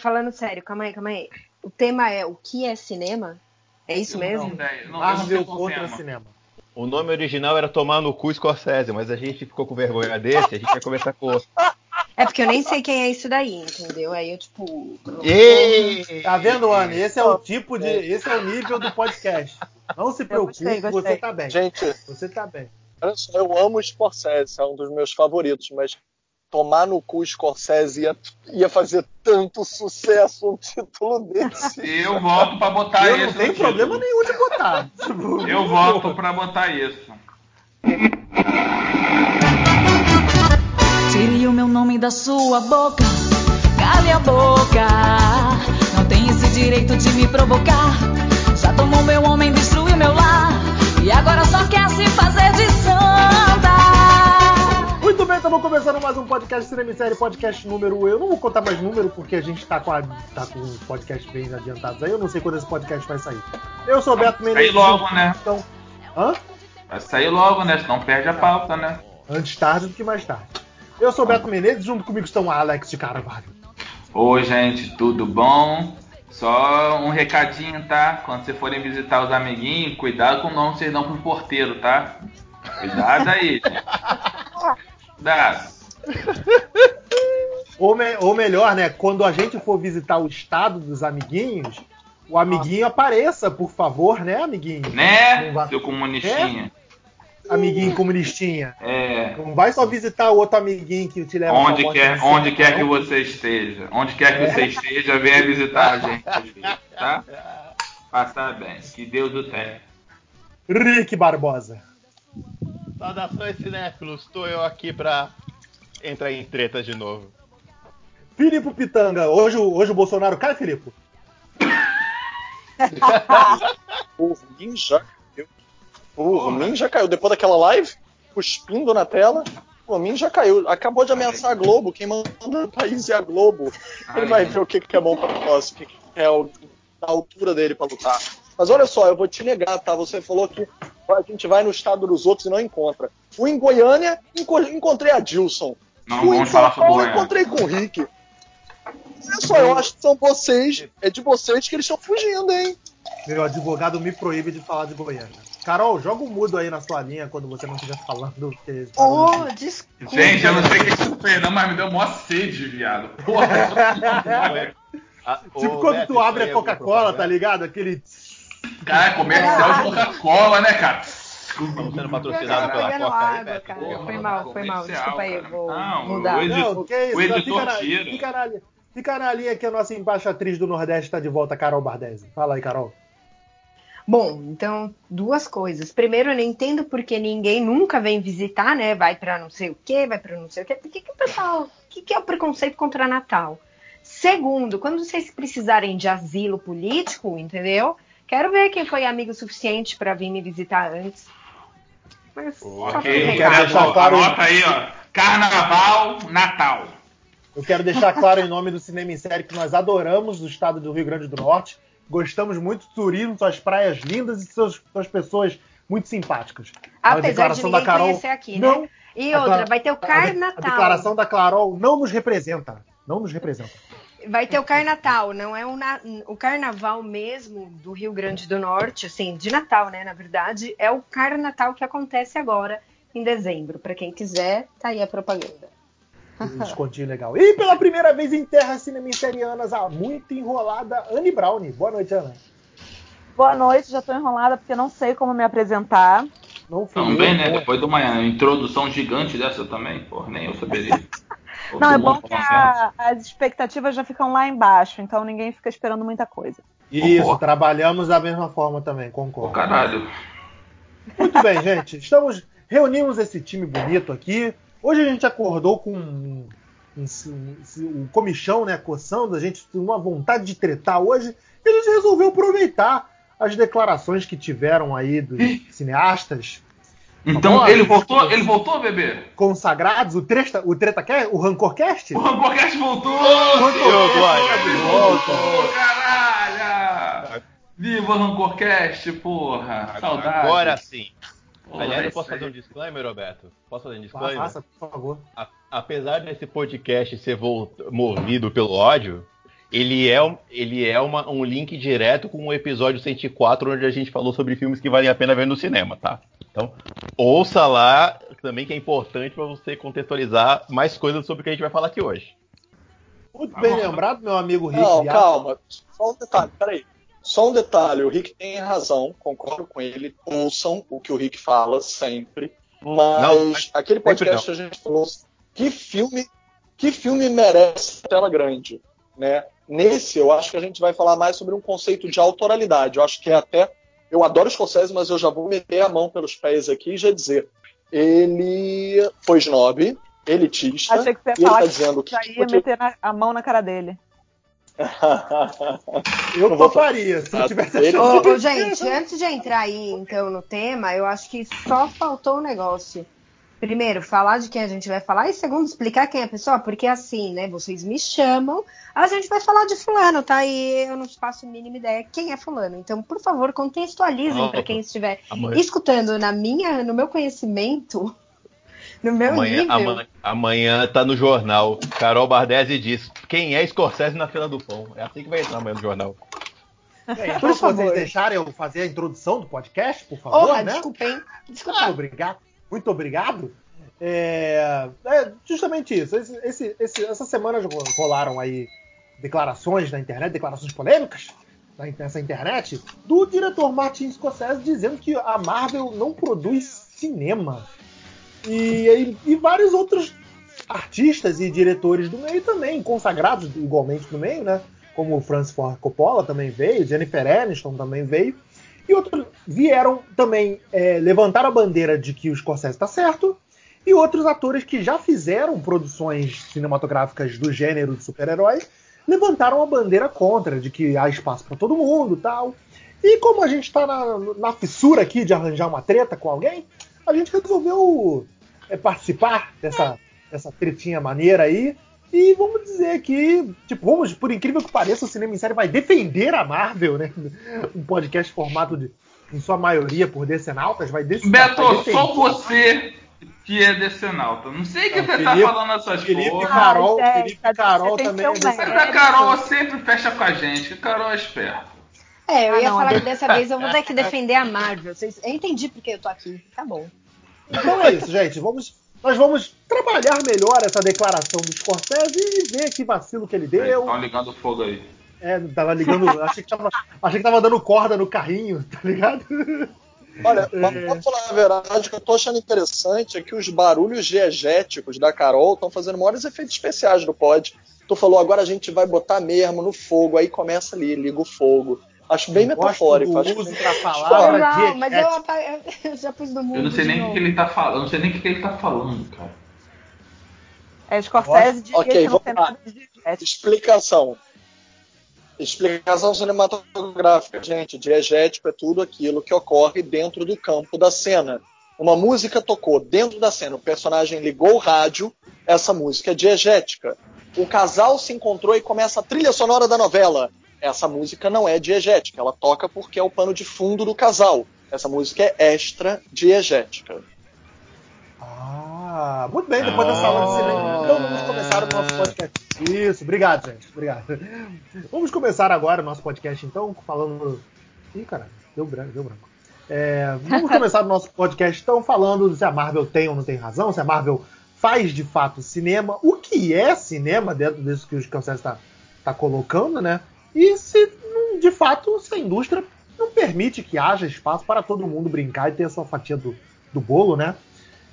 falando sério, calma aí, calma aí. O tema é o que é cinema? É isso mesmo? Não, não, Marvel não contra cinema. O nome original era Tomar no Cu Scorsese, mas a gente ficou com vergonha desse, a gente vai começar com outro. É porque eu nem sei quem é isso daí, entendeu? Aí eu, tipo. Ei! Tá vendo, Ana? Esse é o tipo de. Esse é o nível do podcast. Não se preocupe, gostei, gostei. você tá bem. Gente, Você tá bem. olha só, eu amo o Scorsese, é um dos meus favoritos, mas tomar no cu Scorsese ia, ia fazer tanto sucesso um título desse. Eu voto pra botar eu isso. não tenho no problema título. nenhum de botar. Eu voto pra botar isso. Tire o meu nome da sua boca, cale a boca. Não tem esse direito de me provocar. Já tomou meu homem, destruiu meu lar. E agora só quer se fazer estamos começando mais um podcast Cinema e Série, podcast número. Eu não vou contar mais número porque a gente tá com, a, tá com os podcasts bem adiantados aí. Eu não sei quando esse podcast vai sair. Eu sou o Beto Vai Menezes. sair logo, né? Então, hã? Vai sair logo, né? Senão perde a pauta, né? Antes tarde do que mais tarde. Eu sou o Beto Menezes, junto comigo estão Alex de Carvalho. Oi, gente, tudo bom? Só um recadinho, tá? Quando vocês forem visitar os amiguinhos, cuidado com o nome que vocês dão pro porteiro, tá? Cuidado aí, gente. Cuidado. Ou, me- ou melhor, né? Quando a gente for visitar o estado dos amiguinhos, o amiguinho apareça, por favor, né, amiguinho? Né, vai- seu comunistinha? Amiguinho comunistinha. É. Não vai só visitar o outro amiguinho que te leva Onde quer, de onde quer que você esteja. Onde quer que você esteja, venha visitar a gente tá? Passar bem. Que Deus o tenha. Rick Barbosa. Saudações cinéfilos, estou eu aqui pra entrar em treta de novo. Filipe Pitanga. Hoje, o- hoje o Bolsonaro cai, Filipe? Por mim já caiu. Por mim já caiu. Depois daquela live, cuspindo na tela, por mim já caiu. Acabou de ameaçar a Globo. Quem manda no país é a Globo. Ele vai ver o que, que é bom pra nós, o que, que é a altura dele pra lutar. Mas olha só, eu vou te negar, tá? Você falou que a gente vai no estado dos outros e não encontra. Fui em Goiânia, enco- encontrei a Dilson. Não Fui em vamos São falar sobre Paulo, Goiânia. encontrei com o Rick. Olha só, eu acho que são vocês, é de vocês que eles estão fugindo, hein? Meu advogado me proíbe de falar de Goiânia. Carol, joga o mudo aí na sua linha quando você não estiver falando. Porque... Oh, desculpa. Gente, eu não sei o que isso fez, não, mas me deu mó sede, viado. Porra. Tipo quando tu abre a é Coca-Cola, tá ligado? Aquele. Cara, comercial de Coca-Cola, né, cara? Estamos sendo Eu patrocinados pela pegando Coca aí, água, Beto. cara. Porra, Foi mal, foi mal. Desculpa aí, vou Não, mudar. o editor- Não, que isso? o editor fica, na, tira. fica, na, linha- fica na linha que a nossa embaixatriz do Nordeste tá de volta, Carol Bardesi. Fala aí, Carol. Bom, então, duas coisas. Primeiro, eu não entendo porque ninguém nunca vem visitar, né? Vai pra não sei o quê, vai pra não sei o quê. Por que, que o pessoal. O que, que é o preconceito contra Natal? Segundo, quando vocês precisarem de asilo político, entendeu? Quero ver quem foi amigo suficiente pra vir me visitar antes. Mas só Ok, fica eu quero deixar claro- Anota aí, ó. Carnaval, Natal. Eu quero deixar claro em nome do Cinema em Série que nós adoramos o estado do Rio Grande do Norte. Gostamos muito do turismo, suas praias lindas e suas, suas pessoas muito simpáticas. A Apesar de declaração ninguém conhecer aqui, né? não, E outra, vai ter o Carnatal. A declaração da Carol não nos representa. Não nos representa. Vai ter o Carnatal, não é o, na- o carnaval mesmo do Rio Grande do Norte, assim, de Natal, né? Na verdade, é o Carnatal que acontece agora em dezembro. Pra quem quiser, tá aí a propaganda. Um descontinho legal. E pela primeira vez em terras cinemicerianas, a muito enrolada Anne Brown. Boa noite, Ana. Boa noite, já tô enrolada porque não sei como me apresentar. Não fui Também, eu, né? Depois de uma introdução gigante dessa também, porra, nem eu saberia. Não, é bom que a- as expectativas já ficam lá embaixo, então ninguém fica esperando muita coisa. Isso, Concordo. trabalhamos da mesma forma também, concordo. caralho. Muito bem, gente. Estamos reunimos esse time bonito aqui. Hoje a gente acordou com um, um, um- um comichão, né, coçando, a gente tem uma vontade de tretar hoje, e a gente resolveu aproveitar as declarações que tiveram aí dos cineastas Então, Vamos lá. ele voltou? Ele voltou, bebê? consagrados, o Treta, o TretaCast, o Rancorcast? O Ramborcast voltou! Rancorcast Glória, de de volta. Voltou, caralho! Viva o Rancorcast, porra! Saudade! Agora sim. Porra, Aliás, eu posso fazer um disclaimer, Roberto? Posso fazer um disclaimer? Faça, por favor. A- apesar desse podcast ser movido pelo ódio, ele é, um- ele é uma- um link direto com o episódio 104, onde a gente falou sobre filmes que valem a pena ver no cinema, tá? Então, ouça lá também que é importante para você contextualizar mais coisas sobre o que a gente vai falar aqui hoje. Muito bem lembrado, meu amigo Rick. Não, calma. Só um detalhe, peraí. Só um detalhe, o Rick tem razão, concordo com ele. Ouçam o que o Rick fala sempre. Mas Não, mas aquele podcast a gente falou, que filme, que filme merece tela grande, né? Nesse, eu acho que a gente vai falar mais sobre um conceito de autoralidade. Eu acho que é até. Eu adoro o Scorsese, mas eu já vou meter a mão pelos pés aqui e já dizer. Ele foi snob, elitista, Achei que você ia e ele falar tá que dizendo que. já ia meter na- a mão na cara dele. Eu toparia, se Ah, tivesse ele- a chance. Ô, ô, gente, antes de entrar aí, então, no tema, eu acho que só faltou um negócio. Primeiro, falar de quem a gente vai falar, e segundo, explicar quem é a pessoa, porque assim, né, vocês me chamam, a gente vai falar de fulano, tá? E eu não faço a mínima ideia quem é fulano. Então, por favor, contextualizem para quem estiver Amanhã, escutando na minha, no meu conhecimento, no meu amanhã, nível. amanhã, amanhã tá no jornal. Carol Bardesi diz: Quem é Scorsese na fila do pão? É assim que vai entrar amanhã no jornal. É, então, Por se vocês favor. deixarem eu fazer a introdução do podcast, por favor, né? desculpem. Desculpa. Muito obrigado. Muito obrigado. É, é justamente isso. Esse- esse- esse- essa semana rolaram aí declarações na internet, declarações polêmicas nessa internet, do diretor Martin Scorsese dizendo que a Marvel não produz cinema. E, e- e vários outros artistas e diretores do meio também, consagrados igualmente no meio, né? Como o Francis Ford Coppola também veio, Jennifer Aniston também veio. E outros vieram também é, levantar a bandeira de que o Scorsese está certo. E outros atores que já fizeram produções cinematográficas do gênero de super-heróis levantaram a bandeira contra, de que há espaço para todo mundo tal. E como a gente está na, na fissura aqui de arranjar uma treta com alguém, a gente resolveu é, participar dessa, dessa tretinha maneira aí. E vamos dizer que, tipo, vamos, por incrível que pareça, o Cinema em Série vai defender a Marvel, né? Um podcast formado de, em sua maioria por decenautas, vai, dec- Beto, vai defender. só você que é decenalta. Não sei o que Não, você tá Felipe- falando essas Felipe porra. Carol, Felipe Carol você tem também é Mas decenalta. a Carol sempre fecha com a gente, que a Carol é esperta. É, eu Ah, ia não, falar a que dessa vez eu vou ter que defender a Marvel. Vocês... Eu entendi porque eu tô aqui. Tá bom. Então é isso, gente. Vamos, nós vamos trabalhar melhor essa declaração do Scorsese e ver que vacilo que ele deu. Estão ligando fogo aí. É, tava ligando. achei, que tava, achei que tava dando corda no carrinho, tá ligado? Olha, É. pra falar a verdade, o que eu tô achando interessante é que os barulhos diegéticos da Carol estão fazendo maiores efeitos especiais do pod. Tu falou, agora a gente vai botar mesmo no fogo, aí começa ali, liga o fogo. Acho bem metafórico. Gosto Acho do uso que- da palavra não, mas eu, diegético. apa- eu já pus no mundo. Eu não sei de nem o que ele tá falando. Eu não sei nem o que ele tá falando, cara. É Scorsese diria Ok, vamos lá. de diegético. Explicação. Explicação cinematográfica, gente. Diegético é tudo aquilo que ocorre dentro do campo da cena. Uma música tocou dentro da cena, o personagem ligou o rádio, essa música é diegética. O casal se encontrou e começa a trilha sonora da novela. Essa música não é diegética, ela toca porque é o pano de fundo do casal. Essa música é extra diegética. Ah, muito bem, depois dessa aula de silêncio. Então vamos começar o nosso podcast. Isso, obrigado, gente. Obrigado. Vamos começar agora o nosso podcast, então, falando. Ih, caralho, deu branco, deu branco. É, vamos começar o nosso podcast, então, falando se a Marvel tem ou não tem razão, se a Marvel faz de fato cinema, o que é cinema dentro disso que o Scorsese está tá colocando, né? E se, de fato, se a indústria não permite que haja espaço para todo mundo brincar e ter a sua fatia do, do bolo, né?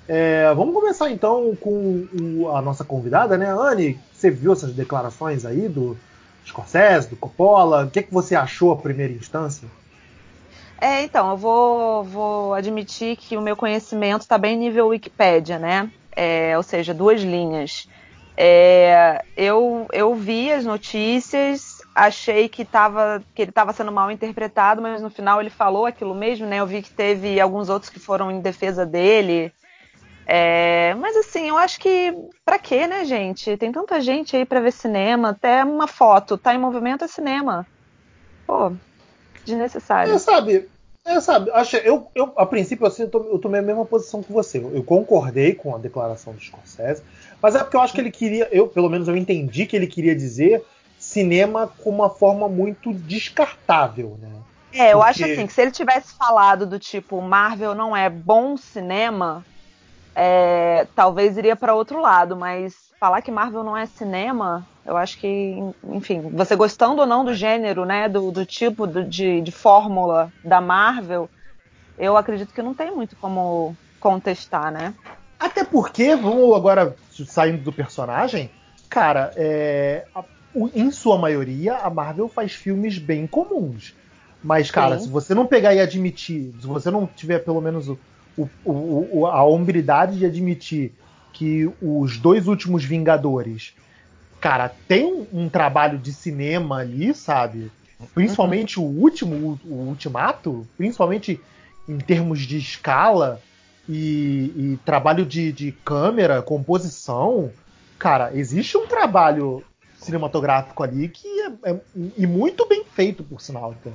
É, vamos começar então com o- a nossa convidada, né? Anne, você viu essas declarações aí do Scorsese, do Coppola? O que, que você achou a primeira instância? É, então, eu vou, vou admitir que o meu conhecimento está bem nível Wikipédia, né? É, ou seja, duas linhas. É, eu, eu vi as notícias, achei que, tava, que ele estava sendo mal interpretado, mas no final ele falou aquilo mesmo, né? Eu vi que teve alguns outros que foram em defesa dele. É, mas assim, eu acho que pra quê, né, gente? Tem tanta gente aí pra ver cinema, até uma foto, tá em movimento é cinema. Pô, desnecessário. É, sabe, é, sabe, acho, eu, eu, a princípio, assim, eu, eu tomei a mesma posição que você. Eu concordei com a declaração do Scorsese, mas é porque eu acho que ele queria, eu, pelo menos, eu entendi que ele queria dizer cinema como uma forma muito descartável, né? É, eu Porque- acho assim que se ele tivesse falado do tipo Marvel não é bom cinema, é, talvez iria para outro lado, mas falar que Marvel não é cinema, eu acho que, enfim, você gostando ou não do gênero, né, do, do tipo do- de, de fórmula da Marvel, eu acredito que não tem muito como contestar, né? Até porque, vamos agora saindo do personagem, cara, é, a- em sua maioria, a Marvel faz filmes bem comuns. Mas, cara, Sim. se você não pegar e admitir, se você não tiver pelo menos o, o- o- a hombridade de admitir que os dois últimos Vingadores, cara, tem um, um trabalho de cinema ali, sabe? Principalmente o último, o, o Ultimato, principalmente em termos de escala e, e trabalho de, de câmera, composição, cara, existe um trabalho cinematográfico ali que é, é- e muito bem feito, por sinal. Então.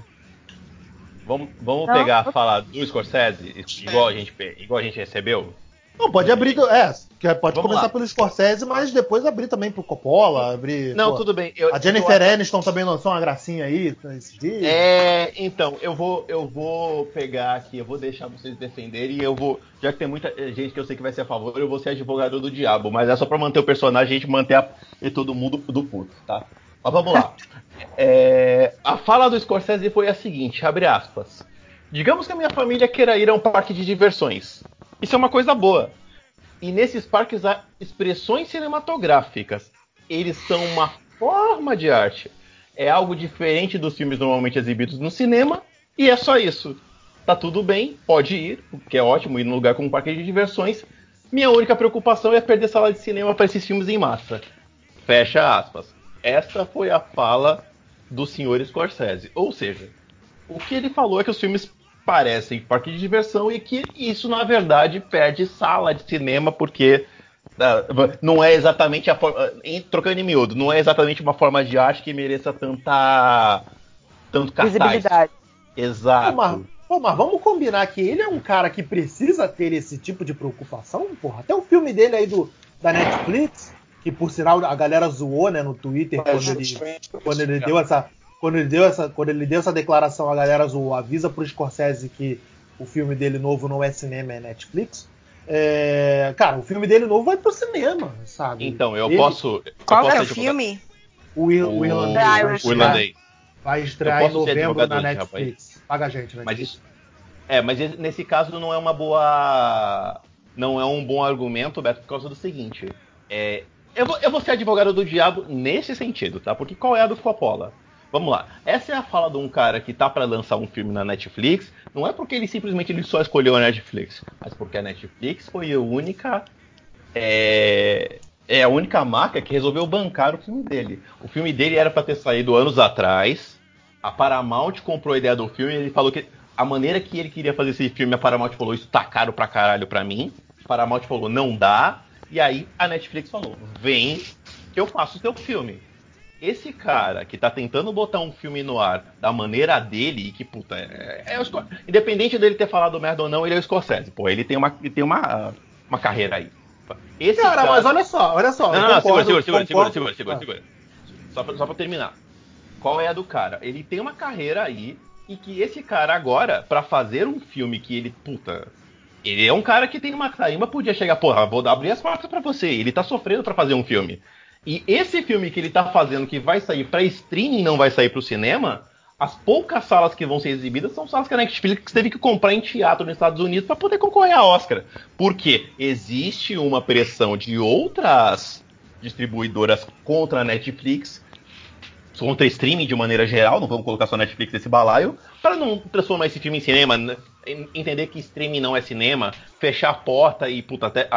Vamos, vamos pegar eu- a fala do Scorsese, igual a gente, igual a gente recebeu? Não, pode abrir, é, que pode Vamos começar lá. pelo Scorsese, mas depois abrir também pro Coppola, abrir. Não, pô, tudo bem. Eu, A Jennifer eu- Aniston também lançou uma gracinha aí esses dias. É, então, eu vou, eu vou pegar aqui, eu vou deixar vocês defenderem e eu vou, já que tem muita gente que eu sei que vai ser a favor, eu vou ser advogado do diabo, mas é só pra manter o personagem e a gente manter a, e todo mundo do puto, tá? Mas vamos lá. É, a fala do Scorsese foi a seguinte, abre aspas. Digamos que a minha família queira ir a um parque de diversões. Isso é uma coisa boa. E nesses parques há expressões cinematográficas. Eles são uma forma de arte. É algo diferente dos filmes normalmente exibidos no cinema. E é só isso. Tá tudo bem, pode ir, que é ótimo ir num lugar com um parque de diversões. Minha única preocupação é perder sala de cinema para esses filmes em massa. Fecha aspas. Essa foi a fala do senhor Scorsese. Ou seja, o que ele falou é que os filmes parecem parque de diversão e que isso, na verdade, perde sala de cinema porque ah, não é exatamente a forma. em- Trocando em miúdo, não é exatamente uma forma de arte que mereça tanta. tanto cartaz. Visibilidade. Exato. Pô, mas, pô, mas vamos combinar que ele é um cara que precisa ter esse tipo de preocupação, porra. Até o filme dele aí do, da Netflix, que por sinal a galera zoou, né, no Twitter É, quando ele, quando ele cara. deu essa. Quando ele deu essa. Quando ele deu essa declaração, a galera zoou, avisa pro Scorsese que o filme dele novo não é cinema, é Netflix. É, cara, o filme dele novo vai pro cinema, sabe? Então, eu Ele- posso. eu Qual posso que é o filme? O, Ir- advogado- o irlandês. O estrear- irlandês. Vai estrear em posso novembro na? Netflix. Paga a gente, né? Mas isso. É, mas esse- nesse caso não é uma boa. Não é um bom argumento, Beto, por causa do seguinte. É, eu, vou, eu vou ser advogado do diabo nesse sentido, tá? Porque qual é a do Coppola? Vamos lá. Essa é a fala de um cara que tá pra lançar um filme na Netflix. Não é porque ele simplesmente ele só escolheu a Netflix, mas porque a Netflix foi a única. É, é a única marca que resolveu bancar o filme dele. O filme dele era pra ter saído anos atrás. A Paramount comprou a ideia do filme e ele falou que a maneira que ele queria fazer esse filme, a Paramount falou, isso tá caro pra caralho pra mim. A Paramount falou, não dá. E aí a Netflix falou, vem eu faço o teu filme. Esse cara que tá tentando botar um filme no ar da maneira dele, e que, puta, é, é o Scor- Independente dele ter falado merda ou não, ele é o Scorsese. Pô, ele tem uma, ele tem uma, uma carreira aí. Esse Cara, mas olha só, olha só. não, não, não, concordo, segura, segura, segura, concordo. segura, segura, segura. Só pra, só pra terminar. Qual é a do cara? Ele tem uma carreira aí e que esse cara agora, pra fazer um filme que ele, puta, ele é um cara que tem uma carimba, podia chegar, porra, vou abrir as portas pra você. Ele tá sofrendo pra fazer um filme. E esse filme que ele tá fazendo, que vai sair pra streaming e não vai sair pro cinema, as poucas salas que vão ser exibidas são salas que a Netflix teve que comprar em teatro nos Estados Unidos para poder concorrer a Oscar. Porque existe uma pressão de outras distribuidoras contra a Netflix, contra streaming de maneira geral, não vamos colocar só Netflix nesse balaio, para não transformar esse filme em cinema, né? En- entender que streaming não é cinema, fechar a porta e, puta, até,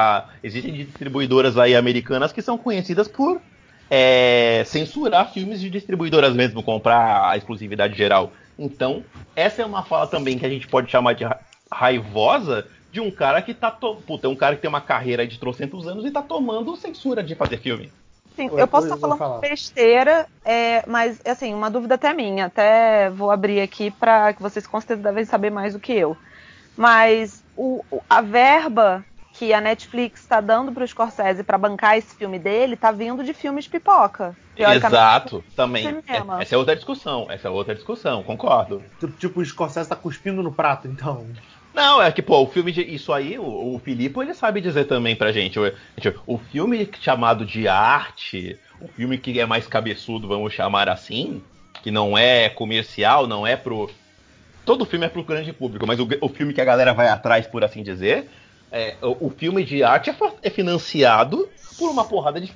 existem distribuidoras aí americanas que são conhecidas por é, censurar filmes de distribuidoras mesmo, comprar a exclusividade geral. Então, essa é uma fala também que a gente pode chamar de ra- raivosa de um cara que tá. Puta, é um cara que tem uma carreira de trocentos anos e tá tomando censura de fazer filme. Sim, eu posso estar vou falando falar. besteira, é, mas assim, uma dúvida até minha, até vou abrir aqui para que vocês com certeza devem saber mais do que eu. Mas o, a verba que a Netflix está dando para o Scorsese para bancar esse filme dele tá vindo de filmes pipoca. Exato, também. É, essa é outra discussão. Essa é outra discussão, concordo. Tipo, o Scorsese tá cuspindo no prato, então. Não, é que, pô, o filme de. Isso aí, o, o Filipe, ele sabe dizer também pra gente. O, o filme chamado de arte, o filme que é mais cabeçudo, vamos chamar assim, que não é comercial, não é pro. Todo filme é pro grande público, mas o, o filme que a galera vai atrás, por assim dizer, é, o, o, filme de arte é, é, financiado por uma porrada de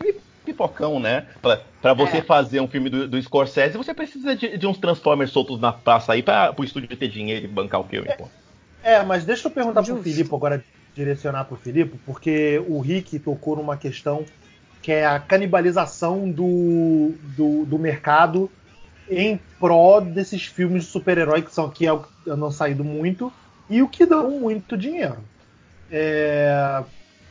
pipocão, né? Pra, pra você é. fazer um filme do, do Scorsese, você precisa de, de, uns Transformers soltos na praça aí pra, pro estúdio ter dinheiro e bancar o filme, pô. É, mas deixa eu perguntar Justo. pro Filipe agora, direcionar pro Filipe, porque o Rick tocou numa questão que é a canibalização do, do, do mercado em pró desses filmes de super-herói que são que é não saído muito e o que dão muito dinheiro. É,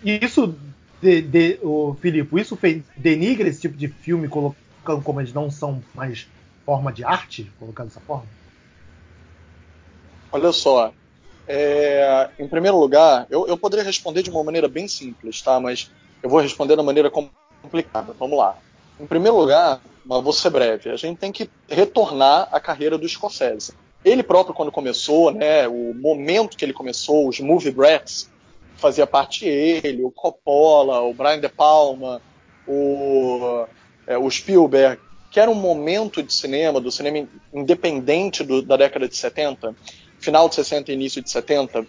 e isso, de, de, o Filipe, isso denigra esse tipo de filme colocando como eles não são mais forma de arte, colocando dessa forma? Olha só, é, em primeiro lugar, eu, eu poderia responder de uma maneira bem simples, tá? Mas eu vou responder da maneira complicada. Vamos lá. Em primeiro lugar, mas vou ser breve, a gente tem que retornar à carreira do Scorsese. Ele próprio, quando começou, né, o momento que ele começou, os movie brats, fazia parte ele, o Coppola, o Brian De Palma, o, é, o Spielberg, que era um momento de cinema, do cinema independente do, da década de 70, final de 60 e início de 70,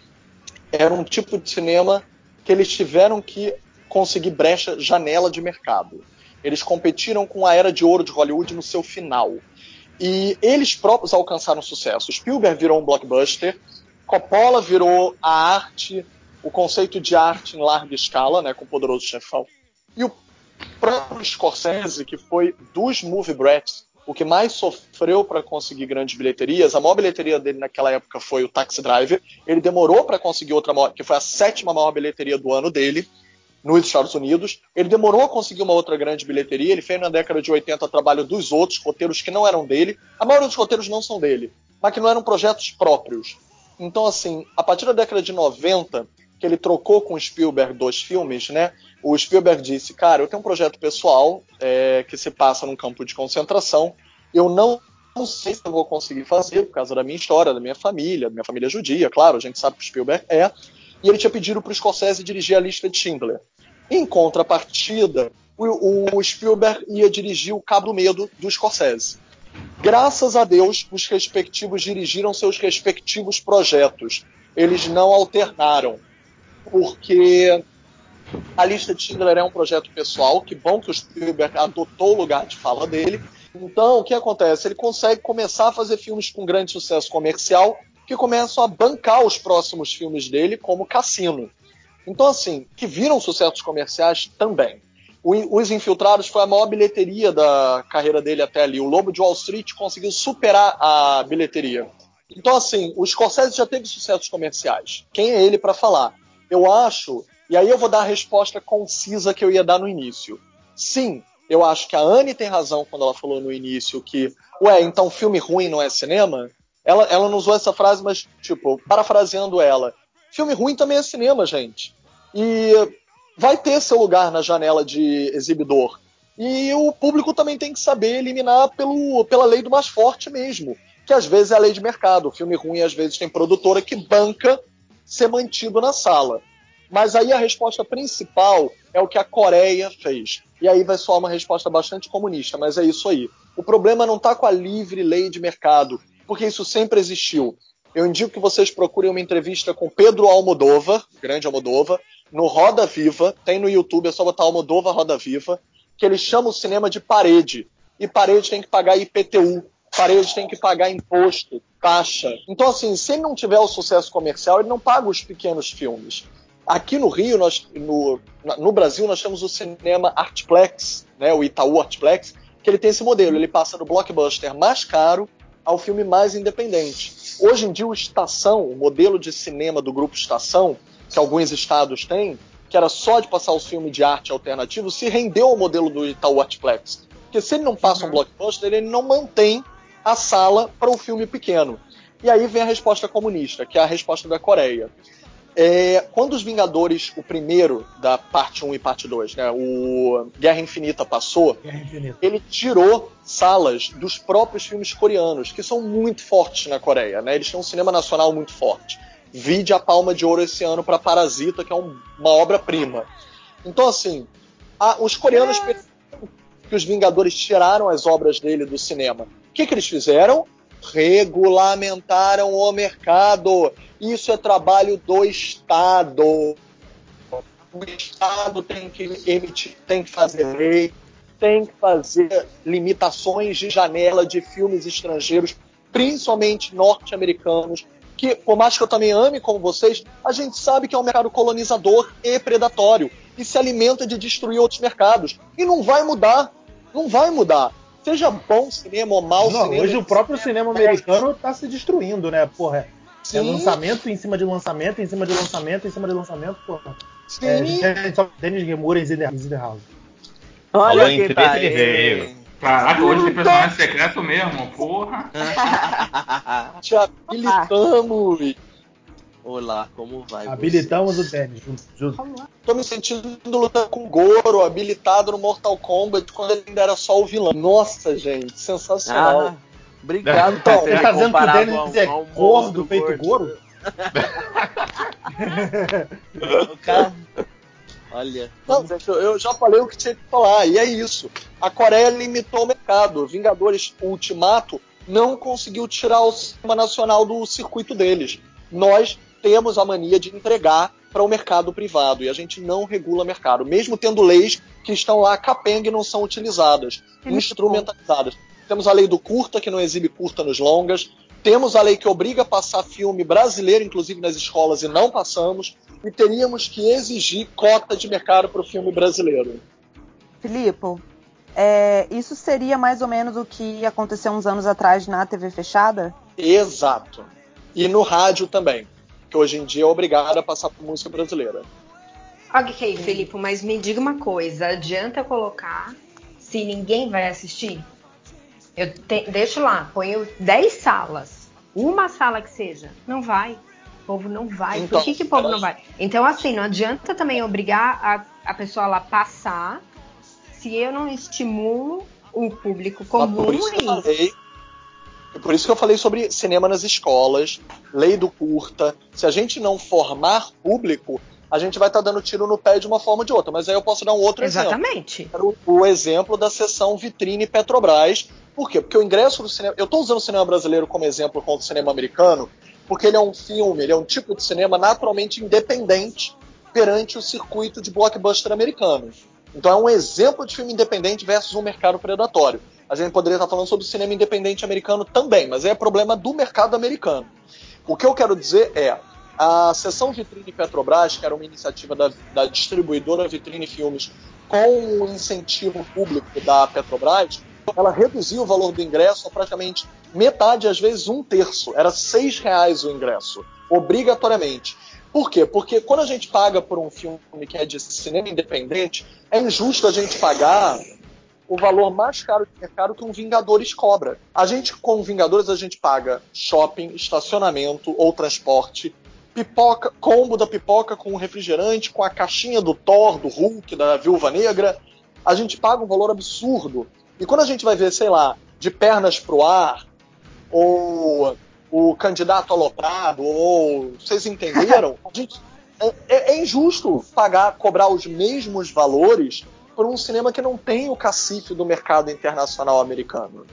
era um tipo de cinema que eles tiveram que conseguir brecha, janela de mercado. Eles competiram com a era de ouro de Hollywood no seu final. E eles próprios alcançaram sucesso. Spielberg virou um blockbuster, Coppola virou a arte, o conceito de arte em larga escala, né, com o Poderoso Chefão. E o próprio Scorsese, que foi dos movie brats o que mais sofreu para conseguir grandes bilheterias, a maior bilheteria dele naquela época foi o Taxi Driver. Ele demorou para conseguir outra maior, que foi a sétima maior bilheteria do ano dele nos Estados Unidos. Ele demorou a conseguir uma outra grande bilheteria. Ele fez na década de 80 trabalho dos outros, roteiros que não eram dele. A maioria dos roteiros não são dele, mas que não eram projetos próprios. Então, assim, a partir da década de 90, que ele trocou com o Spielberg dois filmes, né? O Spielberg disse, cara, eu tenho um projeto pessoal é, que se passa num campo de concentração. Eu não, não sei se eu vou conseguir fazer por causa da minha história, da minha família, da minha família judia, claro, a gente sabe que o Spielberg é. E ele tinha pedido para o Scorsese dirigir a lista de Schindler. Em contrapartida, o, o Spielberg ia dirigir o Cabo Medo do Scorsese. Graças a Deus, os respectivos dirigiram seus respectivos projetos. Eles não alternaram, porque a lista de Schindler é um projeto pessoal, que bom que o Spielberg adotou o lugar de fala dele. Então, o que acontece? Ele consegue começar a fazer filmes com grande sucesso comercial que começam a bancar os próximos filmes dele, como Cassino. Então, assim, que viram sucessos comerciais também. Os Infiltrados foi a maior bilheteria da carreira dele até ali. O Lobo de Wall Street conseguiu superar a bilheteria. Então, assim, o Scorsese já teve sucessos comerciais. Quem é ele para falar? Eu acho e aí eu vou dar a resposta concisa que eu ia dar no início. Sim, eu acho que a Anne tem razão quando ela falou no início que, ué, então filme ruim não é cinema? Ela, ela não usou essa frase, mas, tipo, parafraseando ela, filme ruim também é cinema, gente. E vai ter seu lugar na janela de exibidor. E o público também tem que saber eliminar pelo, pela lei do mais forte mesmo, que às vezes é a lei de mercado. O filme ruim às vezes tem produtora que banca ser mantido na sala. Mas aí a resposta principal é o que a Coreia fez. E aí vai soar uma resposta bastante comunista, mas é isso aí. O problema não está com a livre lei de mercado, porque isso sempre existiu. Eu indico que vocês procurem uma entrevista com Pedro Almodova, grande Almodova, no Roda Viva, tem no YouTube, é só botar Almodova Roda Viva, que ele chama o cinema de parede. E parede tem que pagar IPTU, parede tem que pagar imposto, taxa. Então, assim, se ele não tiver o sucesso comercial, ele não paga os pequenos filmes. Aqui no Rio, nós, no, no Brasil, nós temos o cinema Artplex, né, o Itaú Artplex, que ele tem esse modelo. Ele passa do blockbuster mais caro ao filme mais independente. Hoje em dia, o Estação, o modelo de cinema do grupo Estação, que alguns estados têm, que era só de passar os filmes de arte alternativo, se rendeu ao modelo do Itaú Artplex. Porque se ele não passa um blockbuster, ele não mantém a sala para o um filme pequeno. E aí vem a resposta comunista, que é a resposta da Coreia. É, quando os Vingadores, o primeiro da parte 1 e parte 2, né, o Guerra Infinita passou, Guerra Infinita. ele tirou salas dos próprios filmes coreanos, que são muito fortes na Coreia, né? Eles têm um cinema nacional muito forte. Vide a Palma de Ouro esse ano para Parasita, que é um- uma obra-prima. Então, assim, a- os coreanos perceberam que os Vingadores tiraram as obras dele do cinema. O que, que eles fizeram? Regulamentaram o mercado. Isso é trabalho do Estado. O Estado tem que emitir, tem que fazer lei, tem que fazer limitações de janela de filmes estrangeiros, principalmente norte-americanos, que, por mais que eu também ame como vocês, a gente sabe que é um mercado colonizador e predatório e se alimenta de destruir outros mercados. E não vai mudar. Não vai mudar. Seja bom cinema ou mau Não, cinema. hoje o próprio cinema americano tá se destruindo, né? Porra, é lançamento em cima de lançamento, em cima de lançamento, em cima de lançamento, porra. Sim. É, gente, só Dennis Gemura em House. Falou Olha treta, tá ele aí. veio. Caraca, hoje tem personagem secreto mesmo, porra. Te habilitamos. Olá, como vai Habilitamos o Dennis. junto- junto. Tô me sentindo lutando com o Goro, habilitado no Mortal Kombat, quando ele ainda era só o vilão. Nossa, gente, sensacional. Ah, obrigado Então, por ter Você tá dizendo que o ao- é gordo feito Goro? O cara- Olha, Não, eu já falei o que tinha que falar, e é isso. A Coreia limitou o mercado. Vingadores Ultimato não conseguiu tirar o cinema nacional do circuito deles. Nós temos a mania de entregar para o mercado privado e a gente não regula mercado, mesmo tendo leis que estão lá capenga e não são utilizadas, É instrumentalizadas. Temos a lei do curta, que não exibe curta nos longas. Temos a lei que obriga a passar filme brasileiro, inclusive nas escolas, e não passamos. E teríamos que exigir cota de mercado para o filme brasileiro. Filipe, é, isso seria mais ou menos o que aconteceu uns anos atrás na TV fechada? Exato. E no rádio também, que hoje em dia é obrigado a passar por música brasileira. Ok, Felipe, mas me diga uma coisa: adianta colocar se ninguém vai assistir? Eu te- deixo lá, ponho 10 salas. Uma sala que seja. Não vai. O povo não vai. Então, Por que, que o povo elas- não vai? Então, assim, não adianta também obrigar a, a pessoa lá passar se eu não estimulo o público Mas comum por isso que eu a falei. Por isso que eu falei sobre cinema nas escolas, lei do curta. Se a gente não formar público, a gente vai estar dando tiro no pé de uma forma ou de outra. Mas aí eu posso dar um outro exemplo. Exatamente. O, o exemplo da sessão Vitrine Petrobras. Por quê? Porque o ingresso do cinema. Eu estou usando o cinema brasileiro como exemplo contra o cinema americano, porque ele é um filme, ele é um tipo de cinema naturalmente independente perante o circuito de blockbuster americano. Então é um exemplo de filme independente versus um mercado predatório. A gente poderia estar falando sobre o cinema independente americano também, mas é problema do mercado americano. O que eu quero dizer é, a sessão Vitrine Petrobras, que era uma iniciativa da, da distribuidora Vitrine Filmes com o incentivo público da Petrobras, ela reduziu o valor do ingresso a praticamente metade, às vezes um terço. Era seis reais o ingresso, obrigatoriamente. Por quê? Porque quando a gente paga por um filme que é de cinema independente, é injusto a gente pagar o valor mais caro de mercado que um Vingadores cobra. A gente, com Vingadores, a gente paga shopping, estacionamento ou transporte, pipoca, combo da pipoca com refrigerante, com a caixinha do Thor, do Hulk, da Viúva Negra. A gente paga um valor absurdo. E quando a gente vai ver, sei lá, de pernas pro ar, ou o candidato aloprado, ou vocês entenderam? A gente, é, é injusto pagar, cobrar os mesmos valores por um cinema que não tem o cacife do mercado internacional americano.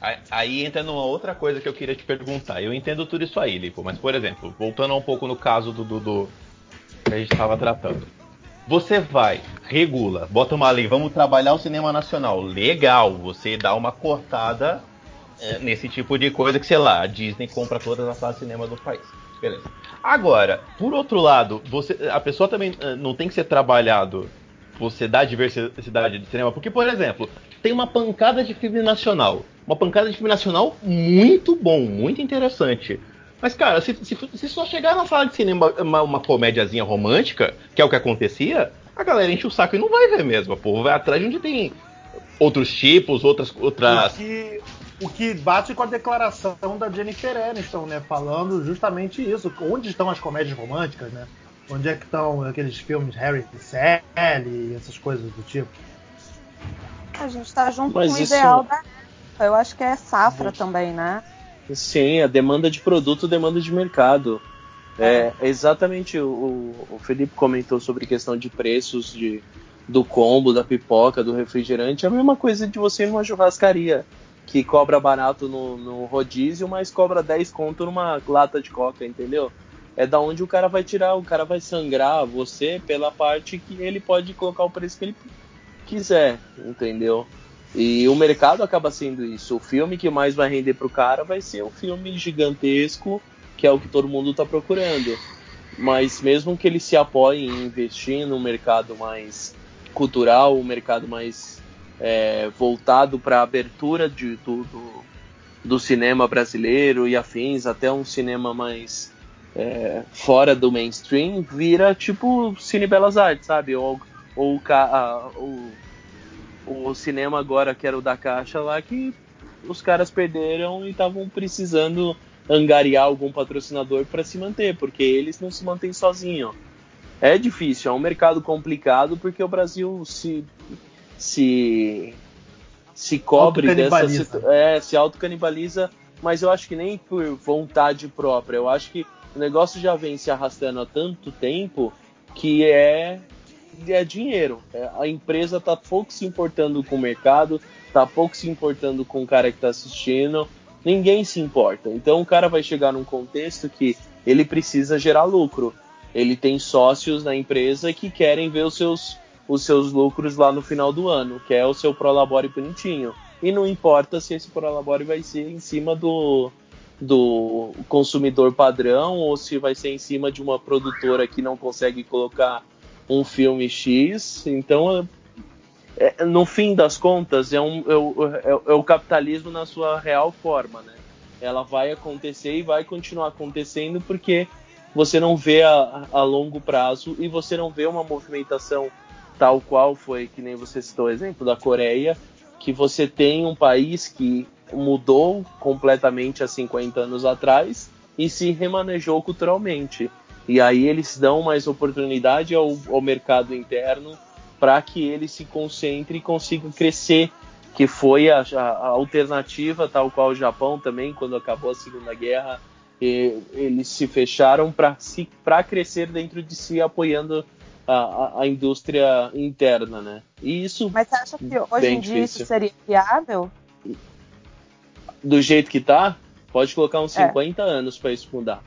Aí- Aí entra numa outra coisa que eu queria te perguntar. Eu entendo tudo isso aí, Lipo, mas por exemplo, voltando um pouco no caso do, do, do- que a gente estava tratando. Você vai, regula, bota uma lei, vamos trabalhar o cinema nacional. Legal, você dá uma cortada é, nesse tipo de coisa que, sei lá, a Disney compra todas as salas de cinema do país. Beleza. Agora, por outro lado, você, a pessoa também eh, não tem que ser trabalhado você dá diversidade de cinema, porque, por exemplo, tem uma pancada de filme nacional. Uma pancada de filme nacional muito bom, muito interessante. Mas, cara, se, se, se só chegar na sala de cinema uma, uma comédiazinha romântica, que é o que acontecia, a galera enche o saco e não vai ver mesmo. O povo vai atrás de onde tem outros tipos, outras. outras... O que, O que bate com a declaração da Jennifer Aniston, né? Falando justamente isso. Onde estão as comédias românticas, né? Onde é que estão aqueles filmes Harry e Sally e essas coisas do tipo? A gente tá junto Mas com o isso- ideal da eu acho que é safra também, né? Sim, a demanda de produto, demanda de mercado. É, exatamente, o, o- o Felipe comentou sobre questão de preços de, do combo, da pipoca, do refrigerante. É a mesma coisa de você ir numa churrascaria, que cobra barato no, no rodízio, mas cobra 10 conto numa lata de coca, entendeu? É da onde o cara vai tirar, o cara vai sangrar você pela parte que ele pode colocar o preço que ele quiser, entendeu? E o mercado acaba sendo isso. O filme que mais vai render pro cara vai ser o filme gigantesco, que é o que todo mundo tá procurando. Mas mesmo que ele se apoie em investir no mercado mais cultural, um mercado mais é, voltado para a abertura de, do, do, cinema brasileiro e afins, até um cinema mais é, fora do mainstream, vira tipo Cine Belas Artes, sabe? Ou, ou, o, o cinema agora, que era o da Caixa lá, que os caras perderam e estavam precisando angariar algum patrocinador para se manter, porque eles não se mantêm sozinhos. É difícil, é um mercado complicado, porque o Brasil se se se cobre dessa é, se autocanibaliza, mas eu acho que nem por vontade própria. Eu acho que o negócio já vem se arrastando há tanto tempo que é é dinheiro. É, a empresa tá pouco se importando com o mercado, tá pouco se importando com o cara que tá assistindo. Ninguém se importa. Então o cara vai chegar num contexto que ele precisa gerar lucro. Ele tem sócios na empresa que querem ver os seus, os seus lucros lá no final do ano, que é o seu Prolabore bonitinho. E não importa se esse Prolabore vai ser em cima do, do consumidor padrão ou se vai ser em cima de uma produtora que não consegue colocar um filme X. Então, é- é- no fim das contas, é, um, é, é é o capitalismo na sua real forma, né? Ela vai acontecer e vai continuar acontecendo porque você não vê a, a longo prazo e você não vê uma movimentação tal qual foi, que nem você citou o exemplo da Coreia, que você tem um país que mudou completamente há 50 anos atrás e se remanejou culturalmente. E aí eles dão mais oportunidade ao, ao mercado interno para que ele se concentre e consiga crescer, que foi a, a- alternativa, tal qual o Japão também, quando acabou a Segunda Guerra, e- eles se fecharam para crescer dentro de si, apoiando a, a- indústria interna, né? E isso, Mas você acha que hoje em dia difícil. isso seria viável? do jeito que tá, pode colocar uns É. 50 anos para isso mudar.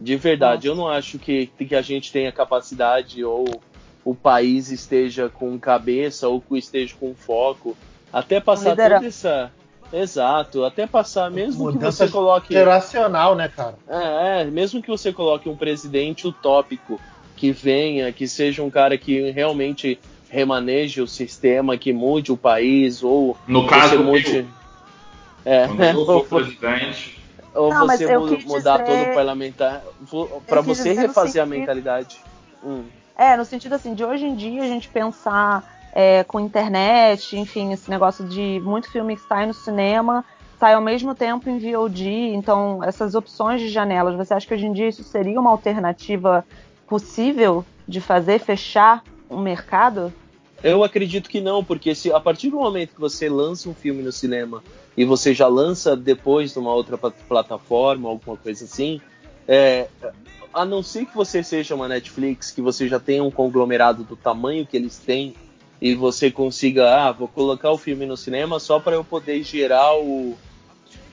De verdade, eu não acho que, que a gente tenha capacidade ou o país esteja com cabeça ou que esteja com foco. Até passar Liderança. toda essa. Exato, até passar, mesmo que Mudança você coloque. geracional, né, cara? É, é, mesmo que você coloque um presidente utópico que venha, que seja um cara que realmente remaneje o sistema, que mude o país, ou No você caso, mude. eu, É, quando eu ou, for presidente, ou Não, você mudar dizer- todo o parlamentar. Para você refazer a sentido- mentalidade. Hum. É, no sentido assim, de hoje em dia a gente pensar é, com internet, enfim, esse negócio de muito filme que sai no cinema, sai ao mesmo tempo em VOD, então essas opções de janelas, você acha que hoje em dia isso seria uma alternativa possível de fazer fechar um mercado? Eu acredito que não, porque se a partir do momento que você lança um filme no cinema e você já lança depois numa outra pla- plataforma, alguma coisa assim, é, a não ser que você seja uma Netflix, que você já tenha um conglomerado do tamanho que eles têm e você consiga, ah, vou colocar o filme no cinema só para eu poder gerar o,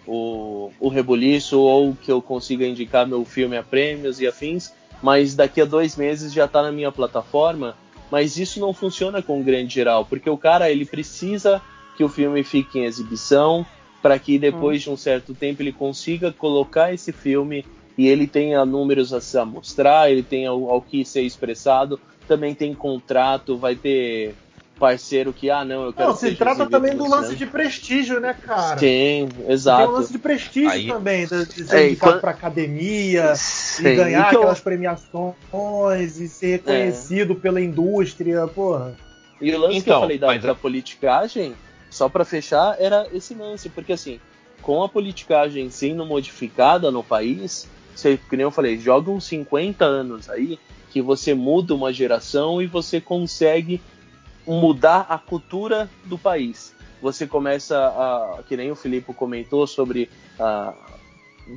o, o rebuliço ou que eu consiga indicar meu filme a prêmios e afins, mas daqui a dois meses já está na minha plataforma. Mas isso não funciona com o grande geral, porque o cara ele precisa que o filme fique em exibição para que depois de um certo tempo ele consiga colocar esse filme e ele tenha números a se mostrar, ele tenha ao, ao que ser expressado, também tem contrato, vai ter parceiro que, ah, não, eu quero Não, se trata também do lance de prestígio, né, cara? Sim, Tem um exato. lance de prestígio Aí- também, de de ser É, e indicado quando- pra academia Sim, e ganhar e que eu- aquelas premiações e ser reconhecido pela indústria, porra. E o lance que eu Então, falei da, mas da a- politicagem, só pra fechar, era esse lance, porque assim, com a politicagem sendo modificada no país, você, que nem eu falei, joga uns 50 anos aí que você muda uma geração e você consegue mudar a cultura do país. Você começa a, que nem o Filipe comentou sobre a,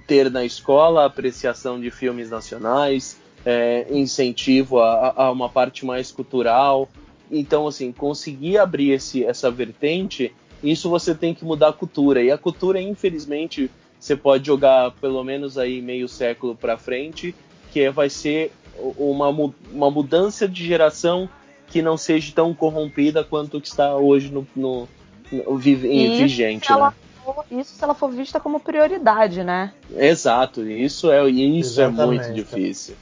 ter na escola apreciação de filmes nacionais, é, incentivo a, a, uma parte mais cultural. Então, assim, conseguir abrir esse, essa vertente, isso você tem que mudar a cultura. E a cultura, infelizmente, você pode jogar pelo menos aí meio século para frente, que vai ser uma, uma mudança de geração que não seja tão corrompida quanto o que está hoje no, no, no vigente. Se né? for, isso se ela for vista como prioridade, né? Exato, isso é, isso é muito difícil.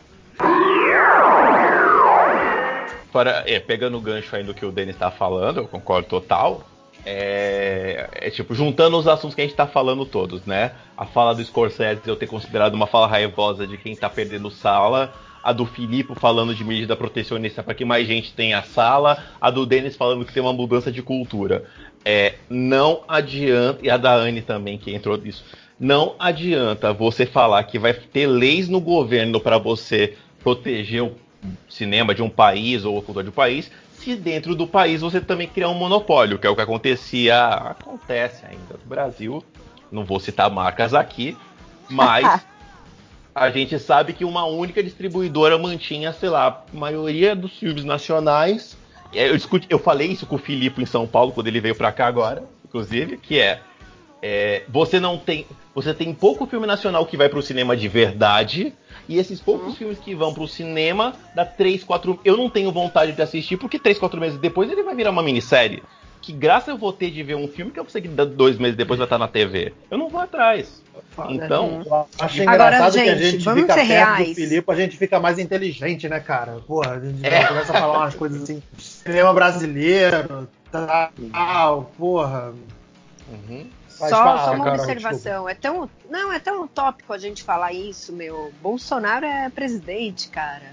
Para, é, pegando o gancho aí do que o Denis está falando, eu concordo total. É, é, tipo, juntando os assuntos que a gente tá falando todos, né? A fala do Scorsese eu ter considerado uma fala raivosa de quem tá perdendo sala, a do Filipe falando de medida protecionista para que mais gente tenha sala, a do Denis falando que tem uma mudança de cultura. É, não adianta, e a da Anne também que entrou nisso, não adianta você falar que vai ter leis no governo para você proteger o cinema de um país ou a cultura de um país, se dentro do país você também criar um monopólio, que é o que acontecia, acontece ainda no Brasil. Não vou citar marcas aqui, mas a gente sabe que uma única distribuidora mantinha, sei lá, a maioria dos filmes nacionais. Eu, discuti, eu falei isso com o Filipe em São Paulo quando ele veio para cá agora, inclusive, que é, é, você não tem, você tem pouco filme nacional que vai para o cinema de verdade e esses poucos uhum. filmes que vão pro cinema, dá 3, 4. Eu não tenho vontade de assistir, porque 3, 4 meses depois ele vai virar uma minissérie. Que graça eu vou ter de ver um filme que eu sei que dois meses depois vai estar na TV. Eu não vou atrás. Então. Eu acho engraçado Agora, gente, que a gente fica perto reais. do Filipe, a gente fica mais inteligente, né, cara? Porra, a gente é. começa a falar umas coisas assim. Cinema brasileiro, tal, porra. Uhum. Só, falar, só uma cara, observação. É tão, não, é tão utópico a gente falar isso, meu. Bolsonaro é presidente, cara.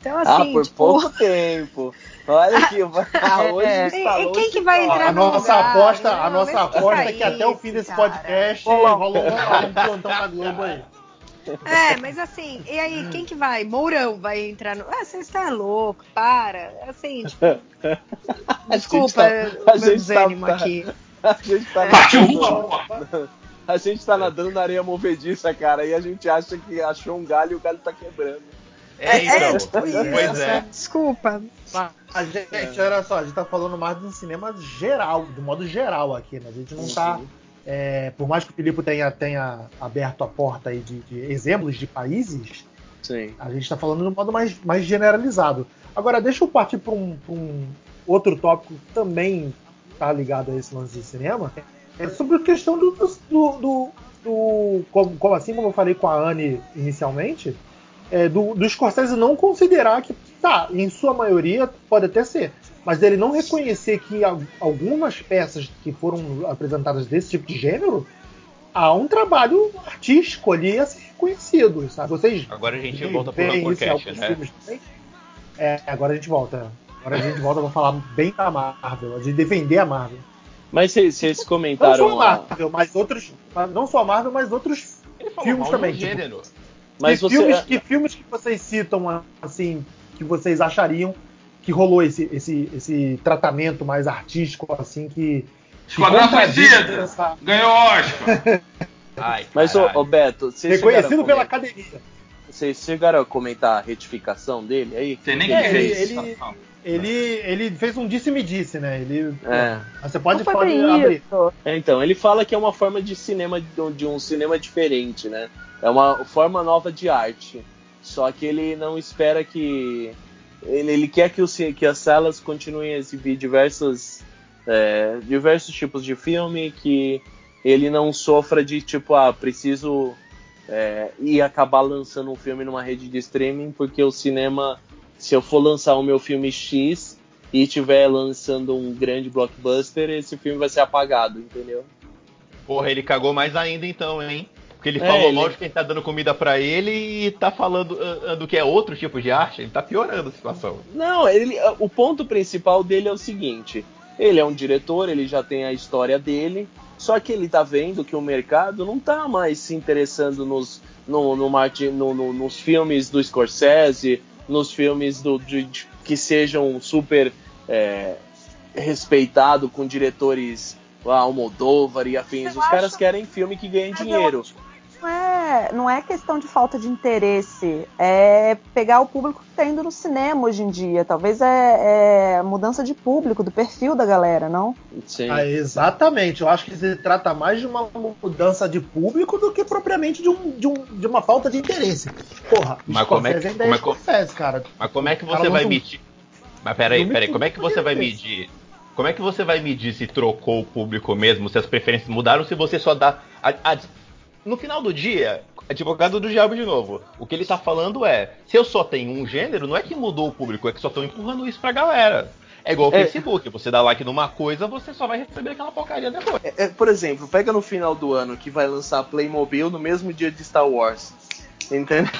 Então, ah, assim, ah, por tipo... pouco tempo. Olha aqui, ah, hoje é. E quem que vai entrar a no nossa lugar? aposta, A nossa aposta é que até o fim desse cara. podcast rolou um plantão na Globo aí. É, mas assim, e aí, quem que vai? Mourão vai entrar no. Ah, você está louco, para. Assim, tipo. Desculpa tá, o meu desânimo tá, aqui. A gente tá nadando, a gente tá nadando na areia movediça, cara, e a gente acha que achou um galho e o galho tá quebrando. É, então. É, tipo pois é. Desculpa. Mas, gente, olha só, a gente tá falando mais de um cinema geral, do modo geral aqui, né? A gente não tá. É, por mais que o Filipe tenha, tenha aberto a porta aí de, de exemplos de países, Sim. a gente está falando de um modo mais, mais generalizado. Agora, deixa eu partir para um, um, outro tópico que também tá ligado a esse lance de cinema, é sobre a questão do, do, do, do como, como, assim como eu falei com a Anne inicialmente, é, do, do Scorsese não considerar que, tá, em sua maioria pode até ser, mas ele não reconhecer que algumas peças que foram apresentadas desse tipo de gênero há um trabalho artístico ali a ser reconhecido, sabe? Vocês agora a gente volta pro Rancor né? É, agora a gente volta. Agora a gente volta pra falar bem da Marvel, de defender a Marvel. Mas vocês comentaram. Não só a Marvel, mas outros. Não só a Marvel, mas outros filmes também. Tipo, gênero. Mas que, você... filmes, que filmes que vocês citam, assim, que vocês achariam que rolou esse, esse, esse tratamento mais artístico, assim, que. Esquadrão Suicida! Essa... Ganhou Oscar! Ai, Mas, ô, ô Beto, Reconhecido pela academia. Vocês chegaram a comentar a retificação dele aí? Você nem é, ele, ele, ele, ele fez um disse-me-disse, né? Ele, é. Você pode, pode abrir. É, então, ele fala que é uma forma de cinema, de um cinema diferente, né? É uma forma nova de arte. Só que ele não espera que. Ele, ele quer que, o, que as salas continuem a exibir diversos, é, diversos tipos de filme, que ele não sofra de tipo, ah, preciso é, ir acabar lançando um filme numa rede de streaming, porque o cinema se eu for lançar o meu filme X e estiver lançando um grande blockbuster, esse filme vai ser apagado, entendeu? Porra, ele cagou mais ainda então, hein? Porque ele é, falou ele... mal de quem tá dando comida para ele e tá falando uh, do que é outro tipo de arte, ele tá piorando a situação. Não, ele, o ponto principal dele é o seguinte: ele é um diretor, ele já tem a história dele, Só que ele tá vendo que o mercado não tá mais se interessando nos, no, no, no, nos filmes do Scorsese, nos filmes do, de, que sejam super é, respeitados com diretores lá, Almodóvar e afins. Os caras querem filme que ganhe dinheiro. Não é, não é questão de falta de interesse, é pegar o público que tá indo no cinema hoje em dia. Talvez é, é mudança de público, do perfil da galera, não? Sim. Ah, exatamente, eu acho que se trata mais de uma mudança de público do que propriamente de, um, de, um, de uma falta de interesse. Porra, Mas como é que- ainda como é é que- Scorsese, cara. Mas como é que você vai medir? Mas peraí, peraí, como é que você vai medir? Como é que você vai medir se trocou o público mesmo, se as preferências mudaram, se você só dá. a- a- no final do dia, advogado do diabo de novo. O que ele tá falando é: se eu só tenho um gênero, não é que mudou o público, é que só estão empurrando isso pra galera. É igual o É. Facebook, você dá like numa coisa, você só vai receber aquela porcaria depois. É, é, por exemplo, pega no final do ano que vai lançar Playmobil no mesmo dia de Star Wars. Entendeu?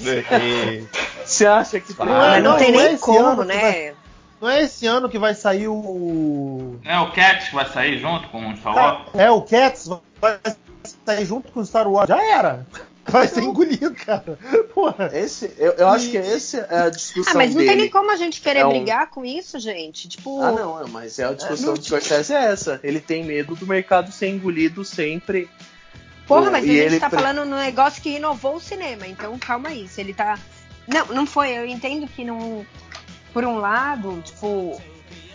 E- Você acha que Não Ah, é- não, não, tem é nem esse como, ano que né? Não é esse ano que vai sair o. É o Cat que vai sair junto com o Star Wars? É, o Cats vai sair junto com o Star Wars. Já era! Vai ser engolido, cara. Porra. Esse, eu, eu acho que essa é a discussão Ah, mas não dele. tem nem como a gente querer É um- brigar com isso, gente. Tipo, Ah, não, é, mas é a discussão não- do Scorsese é essa. Ele tem medo do mercado ser engolido sempre. porra, mas e a gente ele tá pre- falando num negócio que inovou o cinema, então calma aí. Se ele tá. Não, não foi. Eu entendo que não. Por um lado, tipo.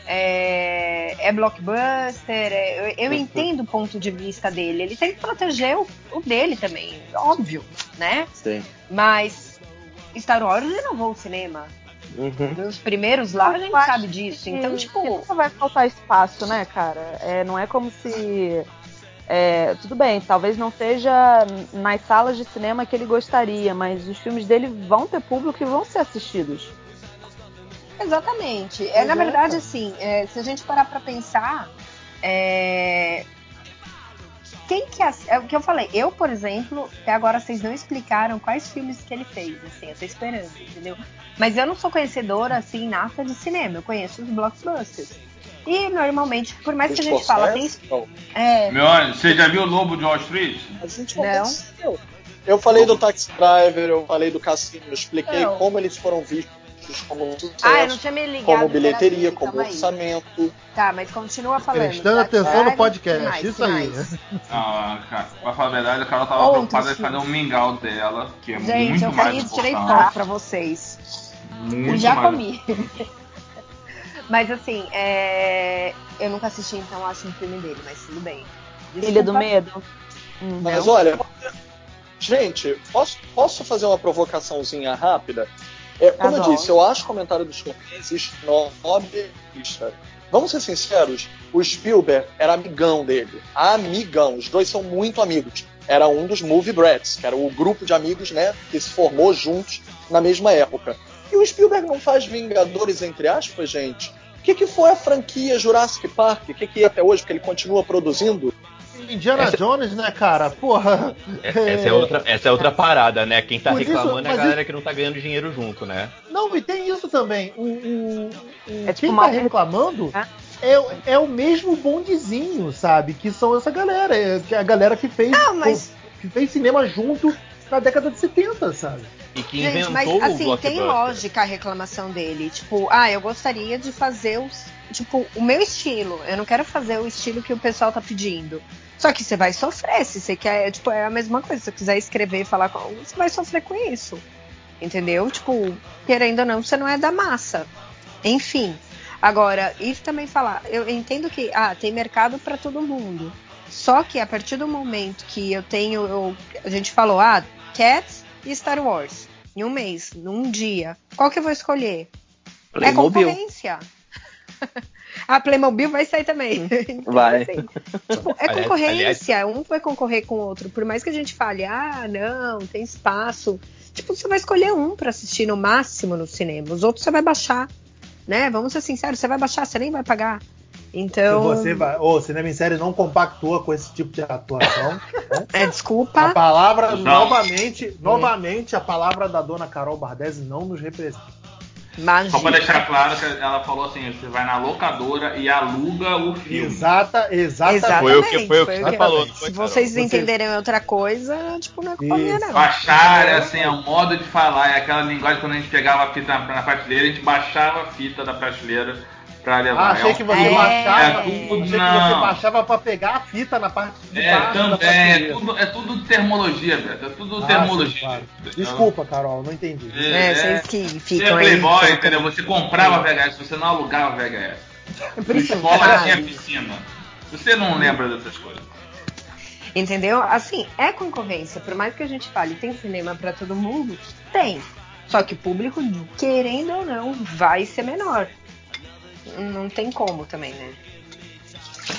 É, é blockbuster, é- eu, eu Uhum. entendo o ponto de vista dele. Ele tem que proteger o, o dele também, óbvio, né? Sim. Mas Star Wars inovou o cinema. Uhum. Nos primeiros lá a gente sabe disso. Então, que- tipo. que nunca vai faltar espaço, né, cara? É, não é como se. é, tudo bem, talvez não seja nas salas de cinema que ele gostaria, mas os filmes dele vão ter público e vão ser assistidos. Exatamente. É, na verdade, assim, é, se a gente parar pra pensar, é, quem que ass- é o que eu falei. Eu, por exemplo, até agora vocês não explicaram quais filmes que ele fez, assim, eu tô esperando, entendeu? Mas eu não sou conhecedora, assim, nata de cinema. Eu conheço os blockbusters. E normalmente, por mais que a gente fala, tem. Não, É, Meu, olha, você já viu o Lobo de Wall Street? a gente Não. convenceu. Eu falei do Taxi Driver, eu falei do Cassino, eu expliquei Não. como eles foram vistos como sucesso, ah, eu não tinha me ligado. como bilheteria, dele, como aí. orçamento. Tá, mas continua falando. Prestando Taxi atenção no podcast, mais, isso aí. Ah, cara, pra falar a verdade, a Carol tava Outros preocupada em filmes. fazer um mingau dela, que é Gente, muito eu mais comi, tirei importante. foto pra vocês. Muito Eu já mais- comi. mas assim, é... eu nunca assisti, então acho um filme dele, mas tudo bem. Ilha do Desculpa. Medo. Mas não. olha, gente, posso, posso fazer uma provocaçãozinha rápida? É, como eu Adoro. disse, eu acho o comentário dos Scorsese nobelista. Vamos ser sinceros, o Spielberg era amigão dele. Amigão. Os dois são muito amigos. Era um dos Movie Brats, que era o grupo de amigos, né, que se formou juntos na mesma época. E o Spielberg não faz Vingadores, entre aspas, gente? O que, que foi a franquia Jurassic Park? O que, que é até hoje? Porque ele continua produzindo? Indiana Essa- Jones, né, cara? Porra. Essa é outra, essa é outra parada, né? Quem tá Por isso- reclamando é a galera que não tá ganhando dinheiro junto, né? Não, e tem isso também. O, o- o- É tipo quem uma- tá reclamando é, o- é o mesmo bondezinho, sabe? Que são essa galera. É que a galera que fez, Não, mas- que fez cinema junto na década de 70, sabe? E que Gente, inventou mas o assim, blockbuster. tem lógica a reclamação dele. Tipo, ah, eu gostaria de fazer os, tipo, o meu estilo. Eu não quero fazer o estilo que o pessoal tá pedindo. Só que você vai sofrer, se você quer, tipo, é a mesma coisa. Se você quiser escrever e falar com você vai sofrer com isso. Entendeu? Tipo, querendo ou não, você não é da massa. Enfim. Agora, isso também falar, eu entendo que ah, tem mercado para todo mundo. Só que a partir do momento que eu tenho, eu- a gente falou, ah, Cats e Star Wars, em um mês, num dia, qual que eu vou escolher? É Playmobil. concorrência. a Playmobil vai sair também. Então, Vai. assim, tipo, é Aliás- concorrência, um vai concorrer com o outro. Por mais que a gente fale, ah, não, tem espaço. Tipo, você vai escolher um pra assistir no máximo no cinema. Os outros você vai baixar. Né? Vamos ser sinceros, você vai baixar, você nem vai pagar. Então. Você vai. Ô, cinema em série não compactua com esse tipo de atuação. É, A desculpa. palavra, Não. novamente, novamente, a palavra da dona Carol Bardesi não nos representa. Só pra Imagina. deixar claro que ela falou assim: você vai na locadora e aluga o filme. Exata, exatamente. Foi o que, foi o que foi você que- falou. não Se Carol? vocês Você- entenderem outra coisa, tipo, não é culpa minha, não. Baixar, assim, é um modo de falar, é aquela linguagem quando a gente pegava a fita na, na prateleira, a gente baixava a fita da prateleira pra levar. Ah, achei é que um- você É, baixava. é achei tudo, que você não. baixava pra pegar a fita na parte de É, baixo também, é tudo, é tudo termologia, Beto, é tudo Ah, termologia. sim, claro. Desculpa, Carol, não entendi. É, vocês que Você ficam é aí. playboy, colocando- entendeu? Você comprava VHS, você não alugava VHS. É que escola eu tinha piscina. Você não lembra dessas coisas. Entendeu? Assim, é concorrência. Por mais que a gente fale, tem cinema pra todo mundo? Tem. Só que o público, querendo ou não, vai ser menor. Não tem como também, né?